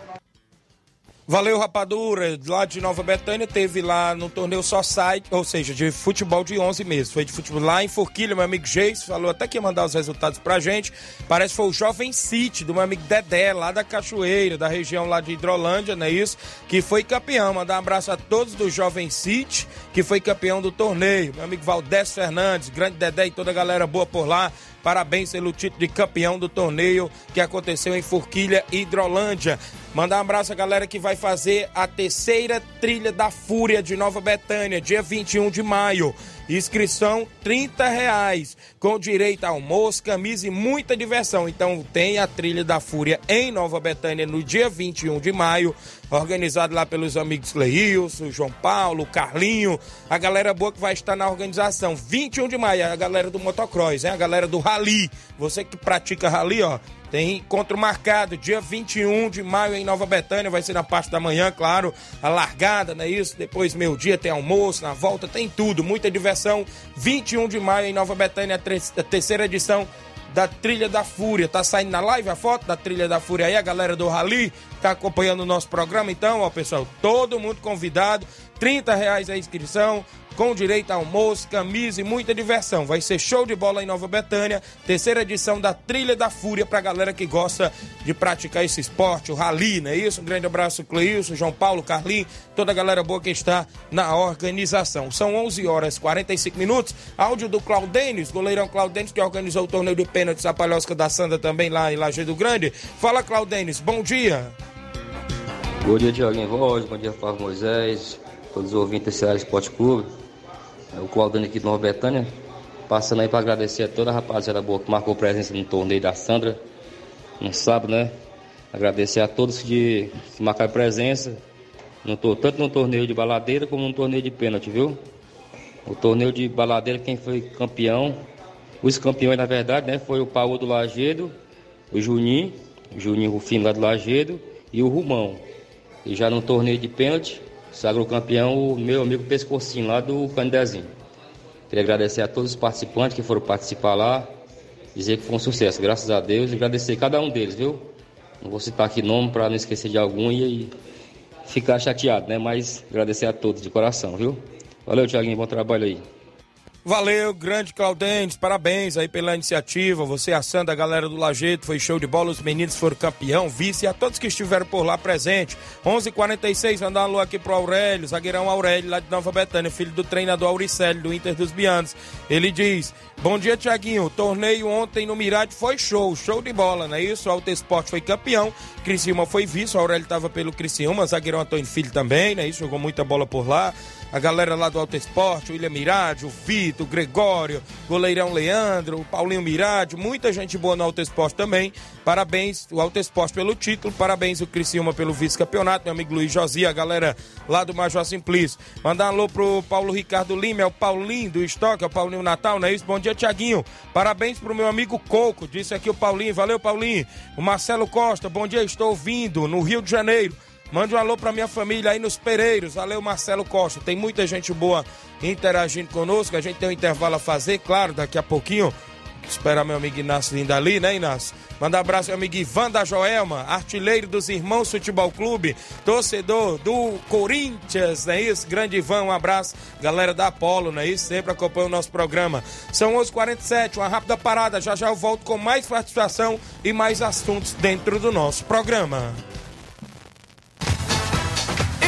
Valeu, Rapadura, lá de Nova Betânia, teve lá no torneio só site, ou seja, de futebol de 11 meses. Foi de futebol lá em Forquilha, meu amigo Geis, falou até que ia mandar os resultados pra gente. Parece que foi o Jovem City, do meu amigo Dedé, lá da Cachoeira, da região lá de Hidrolândia, não é isso? Que foi campeão. Mandar um abraço a todos do Jovem City, que foi campeão do torneio. Meu amigo Valdés Fernandes, grande Dedé e toda a galera boa por lá. Parabéns pelo título de campeão do torneio que aconteceu em Forquilha, Hidrolândia. Mandar um abraço à galera que vai fazer a terceira trilha da Fúria de Nova Betânia, dia 21 de maio. Inscrição 30 reais, com direito a almoço, camisa e muita diversão. Então tem a trilha da Fúria em Nova Betânia no dia 21 de maio, organizado lá pelos amigos Cleilson, João Paulo, Carlinho, a galera boa que vai estar na organização. 21 de maio, a galera do motocross, hein? a galera do rally. Você que pratica rally, ó, tem encontro marcado, dia 21 de maio em Nova Betânia, vai ser na parte da manhã, claro, a largada, não é isso? Depois, meio dia, tem almoço, na volta, tem tudo, muita diversão. 21 de maio em Nova Betânia, a terceira edição da Trilha da Fúria. Tá saindo na live a foto da Trilha da Fúria aí, a galera do Rally tá acompanhando o nosso programa. Então, ó, pessoal, todo mundo convidado. 30 reais a inscrição, com direito a almoço, camisa e muita diversão. Vai ser show de bola em Nova Betânia, terceira edição da Trilha da Fúria pra galera que gosta de praticar esse esporte, o rally, não é isso? Um grande abraço, Cleilson, João Paulo, Carlinhos, toda a galera boa que está na organização. São 11 horas e 45 minutos. Áudio do Claudênis, goleirão Claudênis, que organizou o torneio de pênaltis a Palhosca da Sanda também lá em Lajeado Grande. Fala, Claudênis, bom dia. Bom dia, Tiaguinho Voz, bom dia, Flávio Moisés, todos os ouvintes Ceará Esporte Clube. É o Claudano aqui de Nova Betânia, passando aí para agradecer a toda a rapaziada boa que marcou presença no torneio da Sandra, no sábado, né? Agradecer a todos que, que marcaram presença, no, tanto no torneio de baladeira como no torneio de pênalti, viu? O torneio de baladeira, quem foi campeão, os campeões na verdade, né? Foi o Paulo do Lagedo, o Juninho, o Juninho Rufino lá do Lagedo e o Rumão. E já no torneio de pênalti, sagrou campeão o meu amigo Pescocinho, lá do Candezinho. Queria agradecer a todos os participantes que foram participar lá, dizer que foi um sucesso, graças a Deus, e agradecer cada um deles, viu? Não vou citar aqui nome para não esquecer de algum e, ficar chateado, né? Mas agradecer a todos de coração, viu? Valeu, Tiaguinho, bom trabalho aí. Valeu, grande Claudentes, parabéns aí pela iniciativa. Você, a Sandra, a galera do Lajeito, foi show de bola. Os meninos foram campeão, vice, e a todos que estiveram por lá presente. 11:46 h 46 mandar um alô aqui pro Aurélio, zagueirão Aurélio, lá de Nova Betânia, filho do treinador Auricélio, do Inter dos Bianos. Ele diz: Bom dia, Tiaguinho. Torneio ontem no Mirade foi show, show de bola, não é isso? O Alto Esporte foi campeão, Criciúma foi vice, o Aurélio estava pelo Criciúma, zagueirão Antônio Filho também, né? Isso jogou muita bola por lá. A galera lá do Alto Esporte, o William Mirade, o Vitor Carlito, Gregório, goleirão Leandro, o Paulinho Mirade, muita gente boa no Alto Esporte também. Parabéns, o Alto Esporte pelo título, parabéns o Criciúma pelo vice-campeonato, meu amigo Luiz Josia, a galera lá do Major Simplício. Mandar um alô pro Paulo Ricardo Lima, é o Paulinho do Estoque, é o Paulinho Natal, não é isso? Bom dia, Tiaguinho. Parabéns pro meu amigo Coco, disse aqui o Paulinho, valeu Paulinho. O Marcelo Costa, bom dia, estou ouvindo no Rio de Janeiro. Mande um alô pra minha família aí nos Pereiros. Valeu, Marcelo Costa. Tem muita gente boa interagindo conosco. A gente tem um intervalo a fazer, claro, daqui a pouquinho. Esperar meu amigo Inácio vindo ali, né, Inácio? Manda um abraço meu amigo Ivan da Joelma, artilheiro dos Irmãos Futebol Clube, torcedor do Corinthians, não é isso? Grande Ivan, um abraço. Galera da Apolo, não é isso? Sempre acompanha o nosso programa. São 11h47, uma rápida parada. Já já eu volto com mais participação e mais assuntos dentro do nosso programa.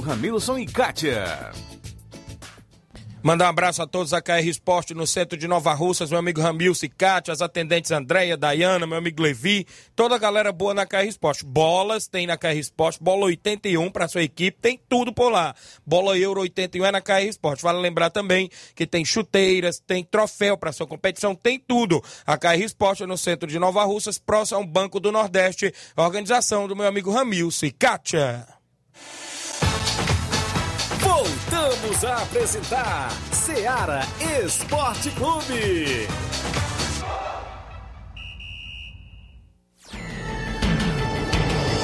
Ramilson e Kátia. Mandar um abraço a todos a KR Esporte no centro de Nova Russas, meu amigo Ramilson e Cátia, as atendentes Andréia, Dayana, meu amigo Levi, toda a galera boa na KR Esporte. Bolas tem na KR Esporte, bola 81 para sua equipe, tem tudo por lá. Bola Euro 81 é na KR Esporte. Vale lembrar também que tem chuteiras, tem troféu para sua competição, tem tudo. A KR Esporte é no centro de Nova Russas, próximo ao Banco do Nordeste, organização do meu amigo Ramilson e Kátia. Voltamos a apresentar Seara Esporte Clube.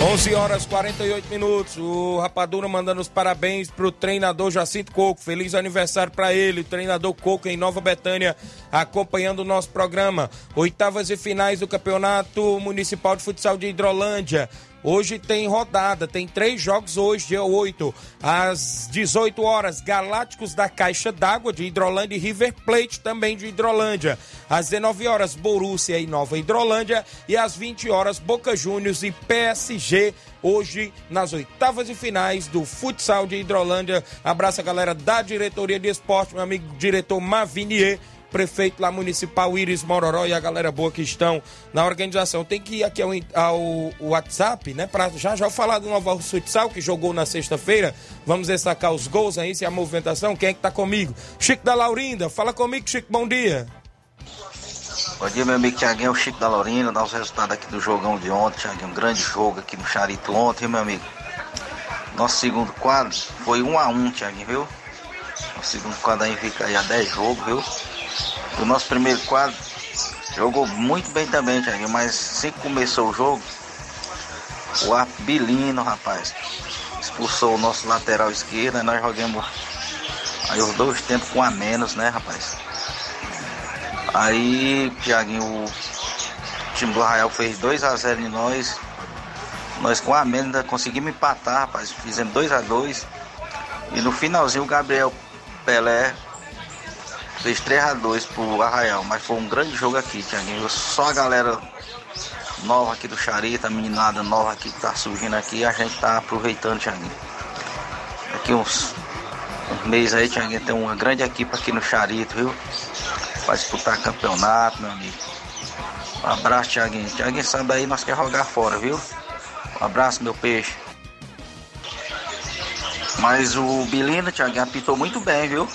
11 horas 48 minutos. O Rapadura mandando os parabéns pro treinador Jacinto Coco. Feliz aniversário para ele, treinador Coco em Nova Betânia, acompanhando o nosso programa. Oitavas e finais do Campeonato Municipal de Futsal de Hidrolândia. Hoje tem rodada, tem três jogos hoje, dia 8, às 18 horas, Galácticos da Caixa d'Água de Hidrolândia e River Plate também de Hidrolândia. Às 19 horas, Borussia e Nova Hidrolândia e às 20 horas, Boca Juniors e PSG hoje nas oitavas e finais do futsal de Hidrolândia. Abraço a galera da diretoria de esporte, meu amigo diretor Mavinier prefeito lá municipal Iris Mororó e a galera boa que estão na organização. Tem que ir aqui ao, ao WhatsApp, né? Para já já falar do Nova Futsal, que jogou na sexta-feira. Vamos destacar os gols aí, se a movimentação. Quem é que tá comigo? Chico da Laurinda. Fala comigo, Chico, bom dia. Bom dia, meu amigo Tiaguinho, Chico da Laurinda, dá os resultados aqui do jogão de ontem, Tiaguinho, um grande jogo aqui no Charito ontem, meu amigo. Nosso segundo quadro foi um a um, Tiaguinho, viu? O segundo quadro aí fica aí a 10 jogos, viu? O nosso primeiro quadro jogou muito bem também, Thiago, mas assim que começou o jogo, o Abilino, rapaz, expulsou o nosso lateral esquerdo, e nós jogamos aí os dois tempos com a menos, né, rapaz? Aí, Thiaguinho, o time do Arraial fez 2 a 0 em nós. Nós com a menos ainda conseguimos empatar, rapaz. Fizemos 2 a 2 E no finalzinho o Gabriel Pelé fez 3 a 2 pro Arraial, mas foi um grande jogo aqui, Tiaguinho. Só a galera nova aqui do Charita, a meninada nova aqui que tá surgindo aqui, a gente tá aproveitando, Tiaguinho. Daqui uns, uns meses aí, Tiaguinho, tem uma grande equipe aqui no Charito, viu? Vai disputar campeonato, meu amigo. Um abraço, Tiaguinho. Tiaguinho, sabe aí, nós quer jogar fora, viu? Um abraço, meu peixe. Mas o Bilino, Tiaguinho, apitou muito bem, viu?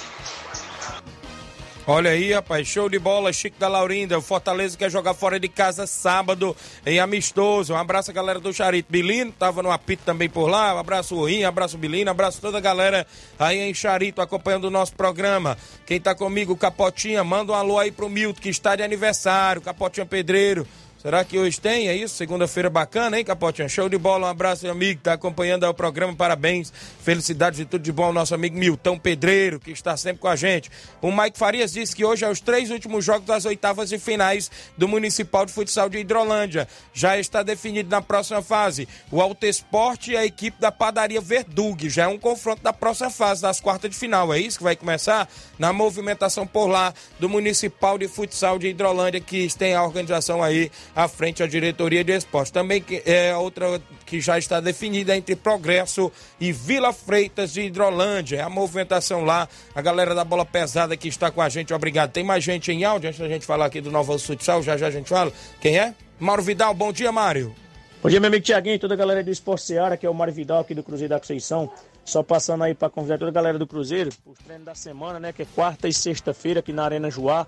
Olha aí, rapaz, show de bola, Chico da Laurinda. O Fortaleza quer jogar fora de casa sábado em amistoso. Um abraço a galera do Charito. Bilino tava no apito também por lá. Um abraço o Rim, um abraço Bilino, um abraço toda a galera aí em Charito acompanhando o nosso programa. Quem tá comigo, Capotinha, manda um alô aí pro Milton que está de aniversário. Capotinha Pedreiro. Será que hoje tem? É isso? Segunda-feira bacana, hein, Capotinha? Show de bola, um abraço, meu amigo, tá acompanhando o programa, parabéns, felicidades e tudo de bom ao nosso amigo Milton Pedreiro, que está sempre com a gente. O Mike Farias disse que hoje é os três últimos jogos das oitavas e finais do Municipal de Futsal de Hidrolândia. Já está definido na próxima fase o Alto Esporte e a equipe da Padaria Verdug. Já é um confronto da próxima fase, das quartas de final. É isso que vai começar na movimentação por lá do Municipal de Futsal de Hidrolândia, que tem a organização aí à frente à diretoria de esporte. Também que é outra que já está definida entre Progresso e Vila Freitas de Hidrolândia. É a movimentação lá, a galera da bola pesada que está com a gente, obrigado. Tem mais gente em áudio antes da gente falar aqui do Nova Futsal, já já a gente fala. Quem é? Mauro Vidal, bom dia, Mário. Bom dia, meu amigo Tiaguinho, toda a galera do Esporte Seara, que é o Mário Vidal aqui do Cruzeiro da Conceição. Só passando aí para convidar toda a galera do Cruzeiro, os treinos da semana, né? Que é quarta e sexta-feira aqui na Arena Joá.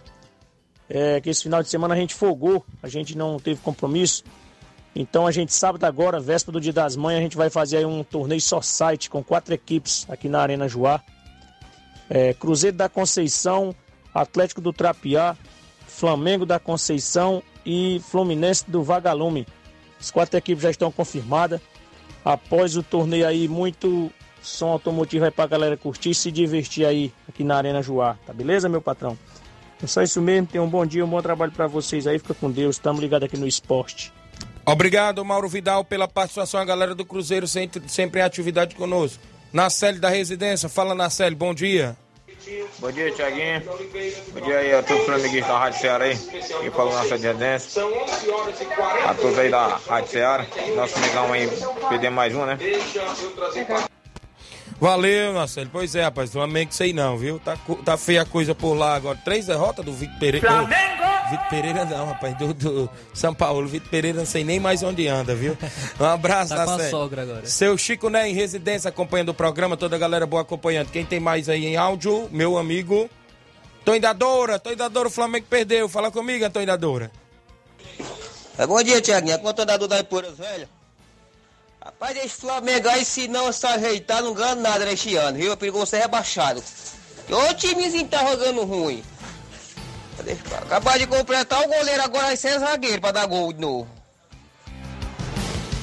É, que esse final de semana a gente folgou, a gente não teve compromisso. Então a gente sábado agora, véspera do Dia das Mães, a gente vai fazer aí um torneio só site com quatro equipes aqui na Arena Joá. É, Cruzeiro da Conceição, Atlético do Trapiá, Flamengo da Conceição e Fluminense do Vagalume. As quatro equipes já estão confirmadas. Após o torneio aí, muito som automotivo aí pra galera curtir e se divertir aí aqui na Arena Joá. Tá beleza, meu patrão? É só isso mesmo. Tenham um bom dia, um bom trabalho para vocês aí. Fica com Deus. Estamos ligados aqui no esporte. Obrigado, Mauro Vidal, pela participação. A galera do Cruzeiro sempre, sempre em atividade conosco. Nacelle da Residência, fala Nacelle, bom dia. Bom dia, Tiaguinho. Bom dia aí a todos os amiguinhos da Rádio Ceará aí. Que falam nossa Residência. A todos aí da Rádio Ceará. Nosso amigão aí, perder mais um, né? Valeu, Marcelo. Pois é, rapaz. Flamengo sei não, viu? Tá, tá feia a coisa por lá agora. Três derrotas do Vitor Pereira. Flamengo! Vitor Pereira não, rapaz. Do, do São Paulo. Vitor Pereira não sei nem mais onde anda, viu? Um abraço, Tá com a Marcelo. sogra agora. Seu Chico Né em residência acompanhando o programa. Toda a galera boa acompanhando. Quem tem mais aí em áudio? Meu amigo. Da Doura. Da Doura, o Flamengo perdeu. Fala comigo, Antônio da Doura. É, bom dia, Tiaguinho. A conta da Duda Ipuras, velho. Rapaz, esse Flamengo aí, se não se ajeitar, não ganha nada neste ano, viu? É perigoso ser rebaixado. E o timezinho tá jogando ruim. Acabou de completar o goleiro agora vai ser zagueiro pra dar gol de novo.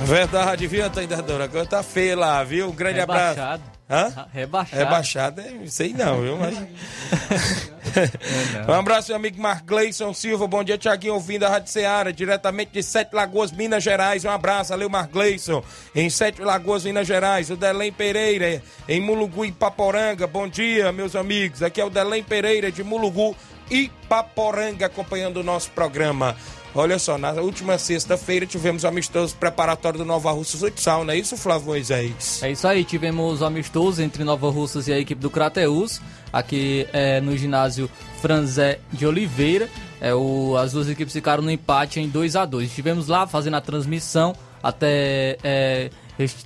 Verdade, viu, Antônio da Doura? Agora tá feio lá, viu? Um grande Rebaixado. abraço. Hã? Rebaixado. Rebaixado, é, sei não, viu? Mas... um abraço, meu amigo Mark Gleison Silva. Bom dia, Tiaguinho, ouvindo a Rádio Ceará, diretamente de Sete Lagoas, Minas Gerais. Um abraço, valeu, Mark Gleison. Em Sete Lagoas, Minas Gerais. O Delém Pereira, em Mulugu, Ipaporanga. Bom dia, meus amigos. Aqui é o Delém Pereira, de Mulugu, Ipaporanga, acompanhando o nosso programa. Olha só, na última sexta-feira tivemos o amistoso preparatório do Nova Russa Futsal, não é isso, Flávio Moisés? É isso aí, tivemos amistoso entre Nova Russas e a equipe do Crateus, aqui é, no ginásio Franzé de Oliveira. É, o, as duas equipes ficaram no empate em 2 a 2 Estivemos lá fazendo a transmissão, até é,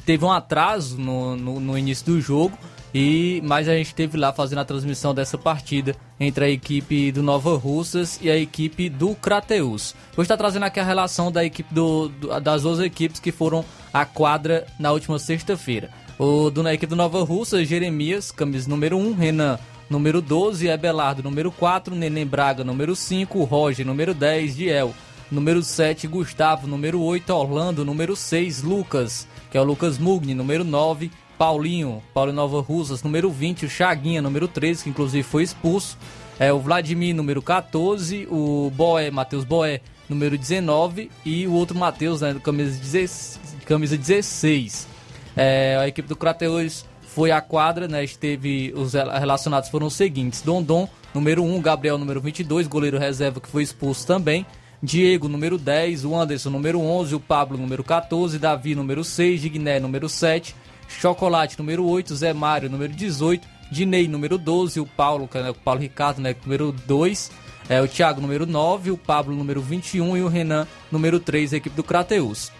teve um atraso no, no, no início do jogo, e mas a gente esteve lá fazendo a transmissão dessa partida entre a equipe do Nova Russas e a equipe do Crateus. Vou estar trazendo aqui a relação da equipe do, do- das duas equipes que foram à quadra na última sexta-feira. O do, equipe do Nova Russas, Jeremias, camisa número 1, Renan número 12, Ebelardo número 4, Neném Braga número 5, Roger número 10, Diel número 7, Gustavo número 8, Orlando número 6, Lucas, que é o Lucas Mugni número 9, Paulinho, Paulo Nova Russas, número 20, o Chaguinha, número 13, que inclusive foi expulso. É, o Vladimir, número 14, o Boé, Matheus Boé, número 19, e o outro Matheus, né, camisa, 16, camisa 16. É, a equipe do Crateus foi à quadra, né, esteve, os rela- relacionados foram os seguintes, Dondon, número 1, Gabriel, número 22, goleiro reserva que foi expulso também, Diego, número 10, o Anderson, número 11, o Pablo, número 14, Davi, número 6, Digné, número 7, Chocolate, número 8, Zé Mário, número 18, Dinei, número 12, o Paulo, né, o Paulo Ricardo, né, número 2, é, o Thiago, número 9, o Pablo, número 21 e o Renan, número 3, a equipe do Crateus.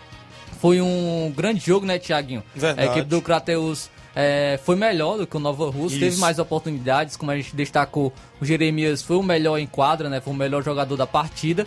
Foi um grande jogo, né, Thiaguinho? Verdade. A equipe do Crateus é, foi melhor do que o Nova Russa, Isso. teve mais oportunidades, como a gente destacou, o Jeremias foi o melhor em quadra, né? Foi o melhor jogador da partida.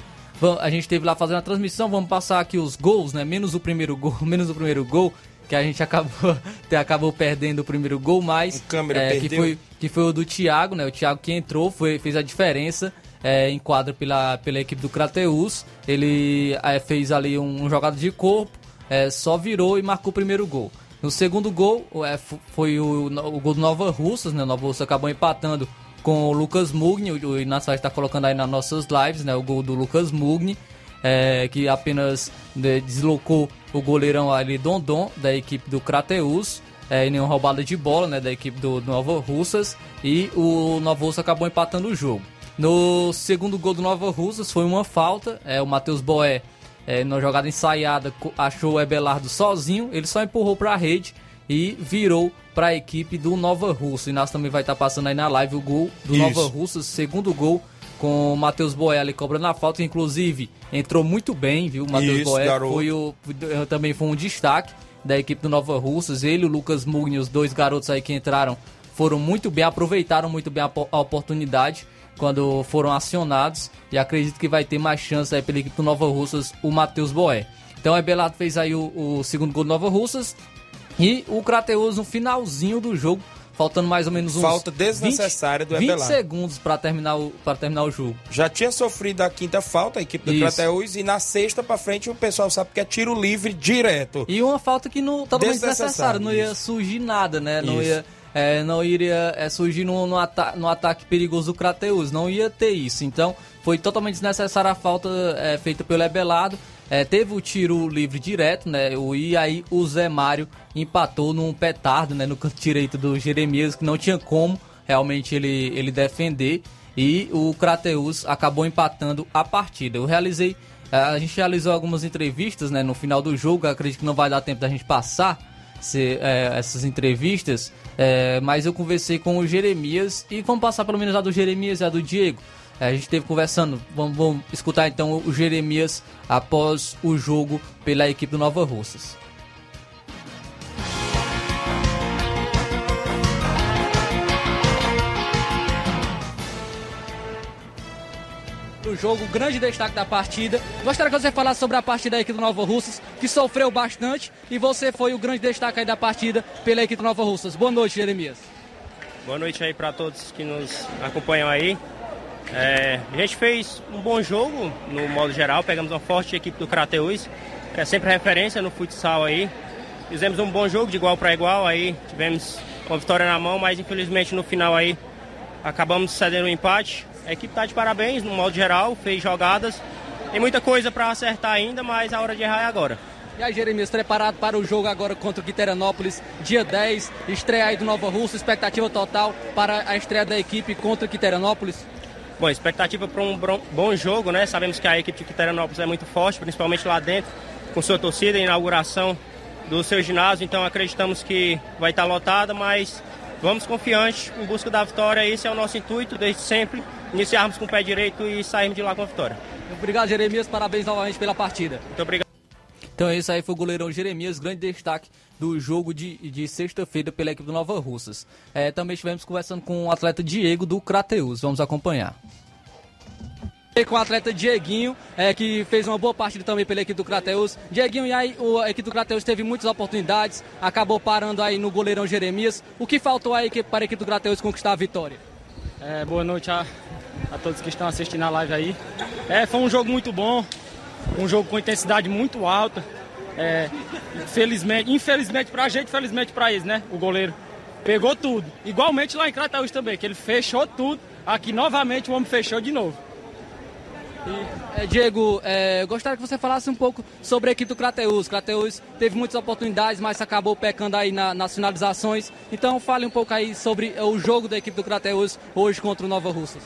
A gente teve lá fazendo a transmissão, vamos passar aqui os gols, né? Menos o primeiro gol, menos o primeiro gol, que a gente acabou, acabou perdendo o primeiro gol, mas câmera é, que foi que foi o do Thiago, né? O Thiago que entrou, foi, fez a diferença. é, em quadra pela, pela equipe do Crateus. Ele é, fez ali um, um jogado de corpo, é, só virou e marcou o primeiro gol. No segundo gol, é, foi o, o, gol do Nova Russas, né? O Nova Russa acabou empatando com o Lucas Mugni. O Inácio está colocando aí nas nossas lives, né? O gol do Lucas Mugni, é, que apenas né, deslocou o goleirão ali Dondon, da equipe do Crateus. É, em nenhuma roubada de bola, né? Da equipe do, Nova Russas. E o Nova Russa acabou empatando o jogo. No segundo gol do Nova Russas foi uma falta. É, o Matheus Boé é, na jogada ensaiada, achou o Ebelardo sozinho, ele só empurrou para a rede e virou para a equipe do Nova Russa. E nós também vai estar tá passando aí na live o gol do Isso. Nova Russa, segundo gol com o Matheus Boelli cobrando a falta, inclusive entrou muito bem, viu? O Matheus Boelli foi o, também foi um destaque da equipe do Nova Russas. Ele o Lucas Mugni, os dois garotos aí que entraram, foram muito bem, aproveitaram muito bem a, a oportunidade quando foram acionados e acredito que vai ter mais chance aí pela equipe do Nova Russas, o Matheus Boé. Então o Ebelato fez aí o, o, segundo gol do Nova Russas e o Crateus no finalzinho do jogo, faltando mais ou menos uns falta desnecessária 20, do Ebelato. 20 segundos para terminar o para terminar o jogo. Já tinha sofrido a quinta falta a equipe do. Crateus e na sexta para frente o pessoal sabe que é tiro livre direto. E uma falta que não totalmente desnecessária, não ia surgir nada, né? Não Isso. ia é, não iria é, surgir no, no, ata no, ataque perigoso do Crateus, não ia ter isso. Então foi totalmente desnecessária a falta é, feita pelo Ebelado. É, teve o tiro livre direto, né? E aí o Zé Mário empatou num petardo, né? No canto direito do Jeremias, que não tinha como realmente ele, ele defender. E o Crateus acabou empatando a partida. Eu realizei, é, a gente realizou algumas entrevistas, né? No final do jogo, acredito que não vai dar tempo da gente passar se, é, essas entrevistas. É, mas eu conversei com o Jeremias e vamos passar pelo menos a do Jeremias e a do Diego. É, a gente esteve conversando, vamos, vamos, escutar então o Jeremias após o jogo pela equipe do Nova Russas. o jogo, o grande destaque da partida. Gostaria que você falasse sobre a partida da equipe do Nova Russas, que sofreu bastante, e você foi o grande destaque aí da partida pela equipe do Nova Russas. Boa noite, Jeremias. Boa noite aí para todos que nos acompanham aí. É, a gente fez um bom jogo no modo geral, pegamos uma forte equipe do Crateus, que é sempre referência no futsal aí. Fizemos um bom jogo de igual para igual aí, tivemos uma vitória na mão, mas infelizmente no final aí acabamos cedendo um empate. A equipe está de parabéns no modo geral, fez jogadas. Tem muita coisa para acertar ainda, mas a hora de errar é agora. E aí, Jeremias, preparado para o jogo agora contra o Quiteranópolis, dia 10, estreia aí do Nova Russa, expectativa total para a estreia da equipe contra o Quiteranópolis? Bom, expectativa para um bom jogo, né? Sabemos que a equipe de Quiteranópolis é muito forte, principalmente lá dentro, com sua torcida, inauguração do seu ginásio, então acreditamos que vai estar lotada, mas vamos confiantes em busca da vitória, esse é o nosso intuito desde sempre iniciarmos com o pé direito e sairmos de lá com a vitória. Obrigado, Jeremias. Parabéns novamente pela partida. Muito obrigado. Então esse aí foi o goleirão Jeremias, grande destaque do jogo de, de sexta-feira pela equipe do Nova Russas. É, também estivemos conversando com o atleta Diego do Crateus. Vamos acompanhar. Com o atleta Dieguinho, é, que fez uma boa partida também pela equipe do Crateus. Dieguinho, e aí o, a equipe do Crateus teve muitas oportunidades, acabou parando aí no goleirão Jeremias. O que faltou aí para a equipe do Crateus conquistar a vitória? É, boa noite a, a todos que estão assistindo a live aí. É, foi um jogo muito bom, um jogo com intensidade muito alta. É, felizmente, infelizmente pra gente, felizmente pra eles, né? O goleiro pegou tudo. Igualmente lá em Crateus também, que ele fechou tudo. Aqui novamente o homem fechou de novo. E, é, Diego, é, gostaria que você falasse um pouco sobre a equipe do Crateus. Crateus teve muitas oportunidades, mas acabou pecando aí na, nas finalizações. Então fale um pouco aí sobre o jogo da equipe do Crateus hoje contra o Nova Russas.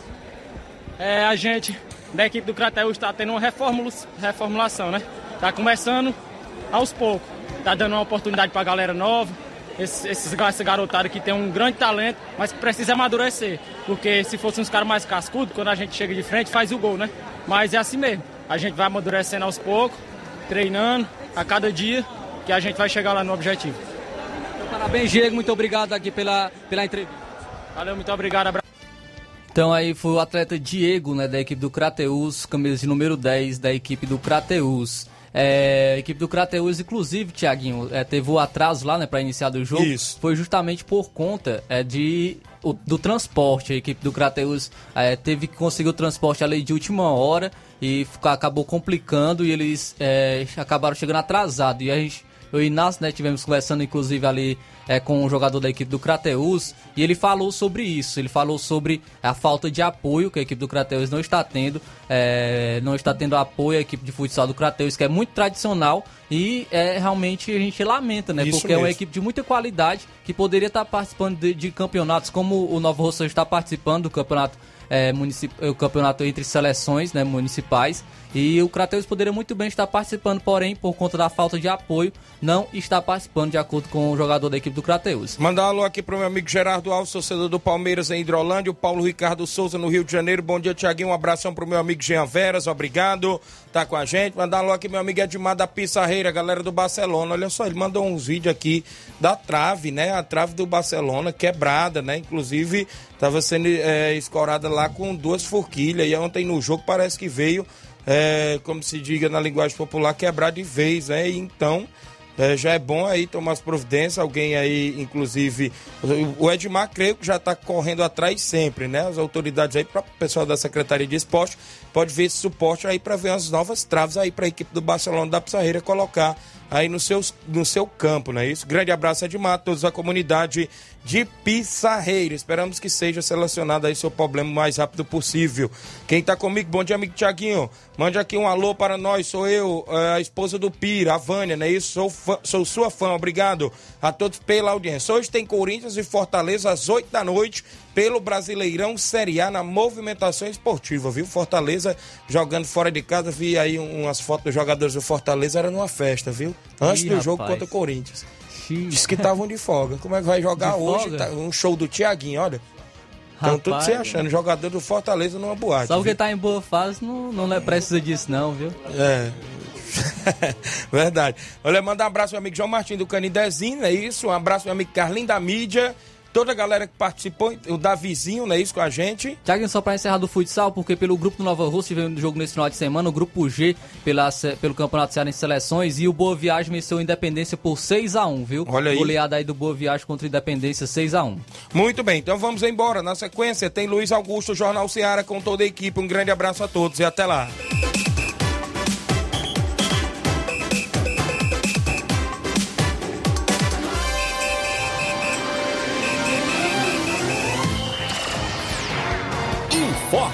É, a gente da equipe do Crateus está tendo uma reformulação, né? Está começando aos poucos. Está dando uma oportunidade para a galera nova. Esses, esses, essa garotada que tem um grande talento, mas que precisa amadurecer. Porque se fossem uns caras mais cascudos, quando a gente chega de frente, faz o gol, né? Mas é assim mesmo. A gente vai amadurecendo aos poucos, treinando a cada dia, que a gente vai chegar lá no objetivo. Então, parabéns, Diego. Muito obrigado aqui pela, pela entrevista. Valeu, muito obrigado. Então aí foi o atleta Diego, né, da equipe do Crateus, camisa de número 10 da equipe do Crateus. É, a equipe do Crateus, inclusive, Thiaguinho, é, teve o atraso lá, né, para iniciar do jogo. Isso. Foi justamente por conta é, de o- do transporte. A equipe do Crateus é, teve que conseguir o transporte ali de última hora e acabou complicando e eles é, acabaram chegando atrasados. E a gente, eu e Inácio, né, tivemos conversando inclusive ali é, com um jogador da equipe do Crateus e ele falou sobre isso. Ele falou sobre a falta de apoio que a equipe do Crateus não está tendo, é, não está tendo apoio à equipe de futsal do Crateus, que é muito tradicional e é, realmente a gente lamenta, né? Isso porque é uma mesmo. equipe de muita qualidade que poderia estar participando de, de campeonatos, como o Novo Rosso está participando do campeonato. é, municip- o campeonato entre seleções né, municipais e o Crateus poderia muito bem estar participando, porém, por conta da falta de apoio, não está participando de acordo com o jogador da equipe do Crateus. Mandar um alô aqui pro meu amigo Gerardo Alves, torcedor do Palmeiras em Hidrolândia, o Paulo Ricardo Souza no Rio de Janeiro. Bom dia, Tiaguinho. Um abração pro meu amigo Jean Veras, obrigado. Tá com a gente. Mandar um alô aqui meu amigo Edmar da Pissarreira, galera do Barcelona. Olha só, ele mandou uns vídeos aqui da trave, né? A trave do Barcelona quebrada, né? Inclusive, tava sendo é, escorada lá com duas forquilhas. E ontem no jogo parece que veio, é, como se diga na linguagem popular, quebrar de vez, né? Então. É, já é bom aí tomar as providências. Alguém aí, inclusive, o Edmar, creio que já está correndo atrás sempre, né? As autoridades aí, para o pessoal da Secretaria de Esporte, pode ver esse suporte aí para ver as novas traves aí para a equipe do Barcelona da Pissarreira colocar aí no, seus, no seu campo, não é isso? Grande abraço, Edmar, a todos da comunidade de Pissarreira. Esperamos que seja selecionado aí seu problema o mais rápido possível. Quem tá comigo, bom dia, amigo Tiaguinho. Mande aqui um alô para nós, sou eu, eh, a esposa do Pira, a Vânia, não é isso? Sou, fã- sou sua fã, obrigado a todos pela audiência. Hoje tem Corinthians e Fortaleza às 8 da noite pelo Brasileirão Série A na movimentação esportiva, viu? Fortaleza jogando fora de casa, vi aí umas fotos dos jogadores do Fortaleza, era numa festa, viu? Antes Ih, do jogo rapaz. contra o Corinthians. Diz que estavam de folga. Como é que vai jogar De hoje? Tá- um show do Tiaguinho, olha. Então tudo se achando, jogador do Fortaleza numa boate. Só porque tá em boa fase não, não é- precisa disso não, viu? É. Verdade. Olha, mandar um abraço meu amigo João Martins do Canidezinho, é isso? Um abraço meu amigo Carlinho da Mídia, toda a galera que participou, o Davizinho, não é isso, com a gente? Tiago, só para encerrar do futsal, porque pelo grupo do Nova Rússia tivemos um jogo nesse final de semana, o grupo G pela, pelo Campeonato Cearense Seleções e o Boa Viagem venceu Independência por 6 a 1 viu? Olha aí. Goleada aí do Boa Viagem contra Independência 6 a 1 Muito bem, então vamos embora. Na sequência tem Luiz Augusto, Jornal Seara, com toda a equipe. Um grande abraço a todos e até lá.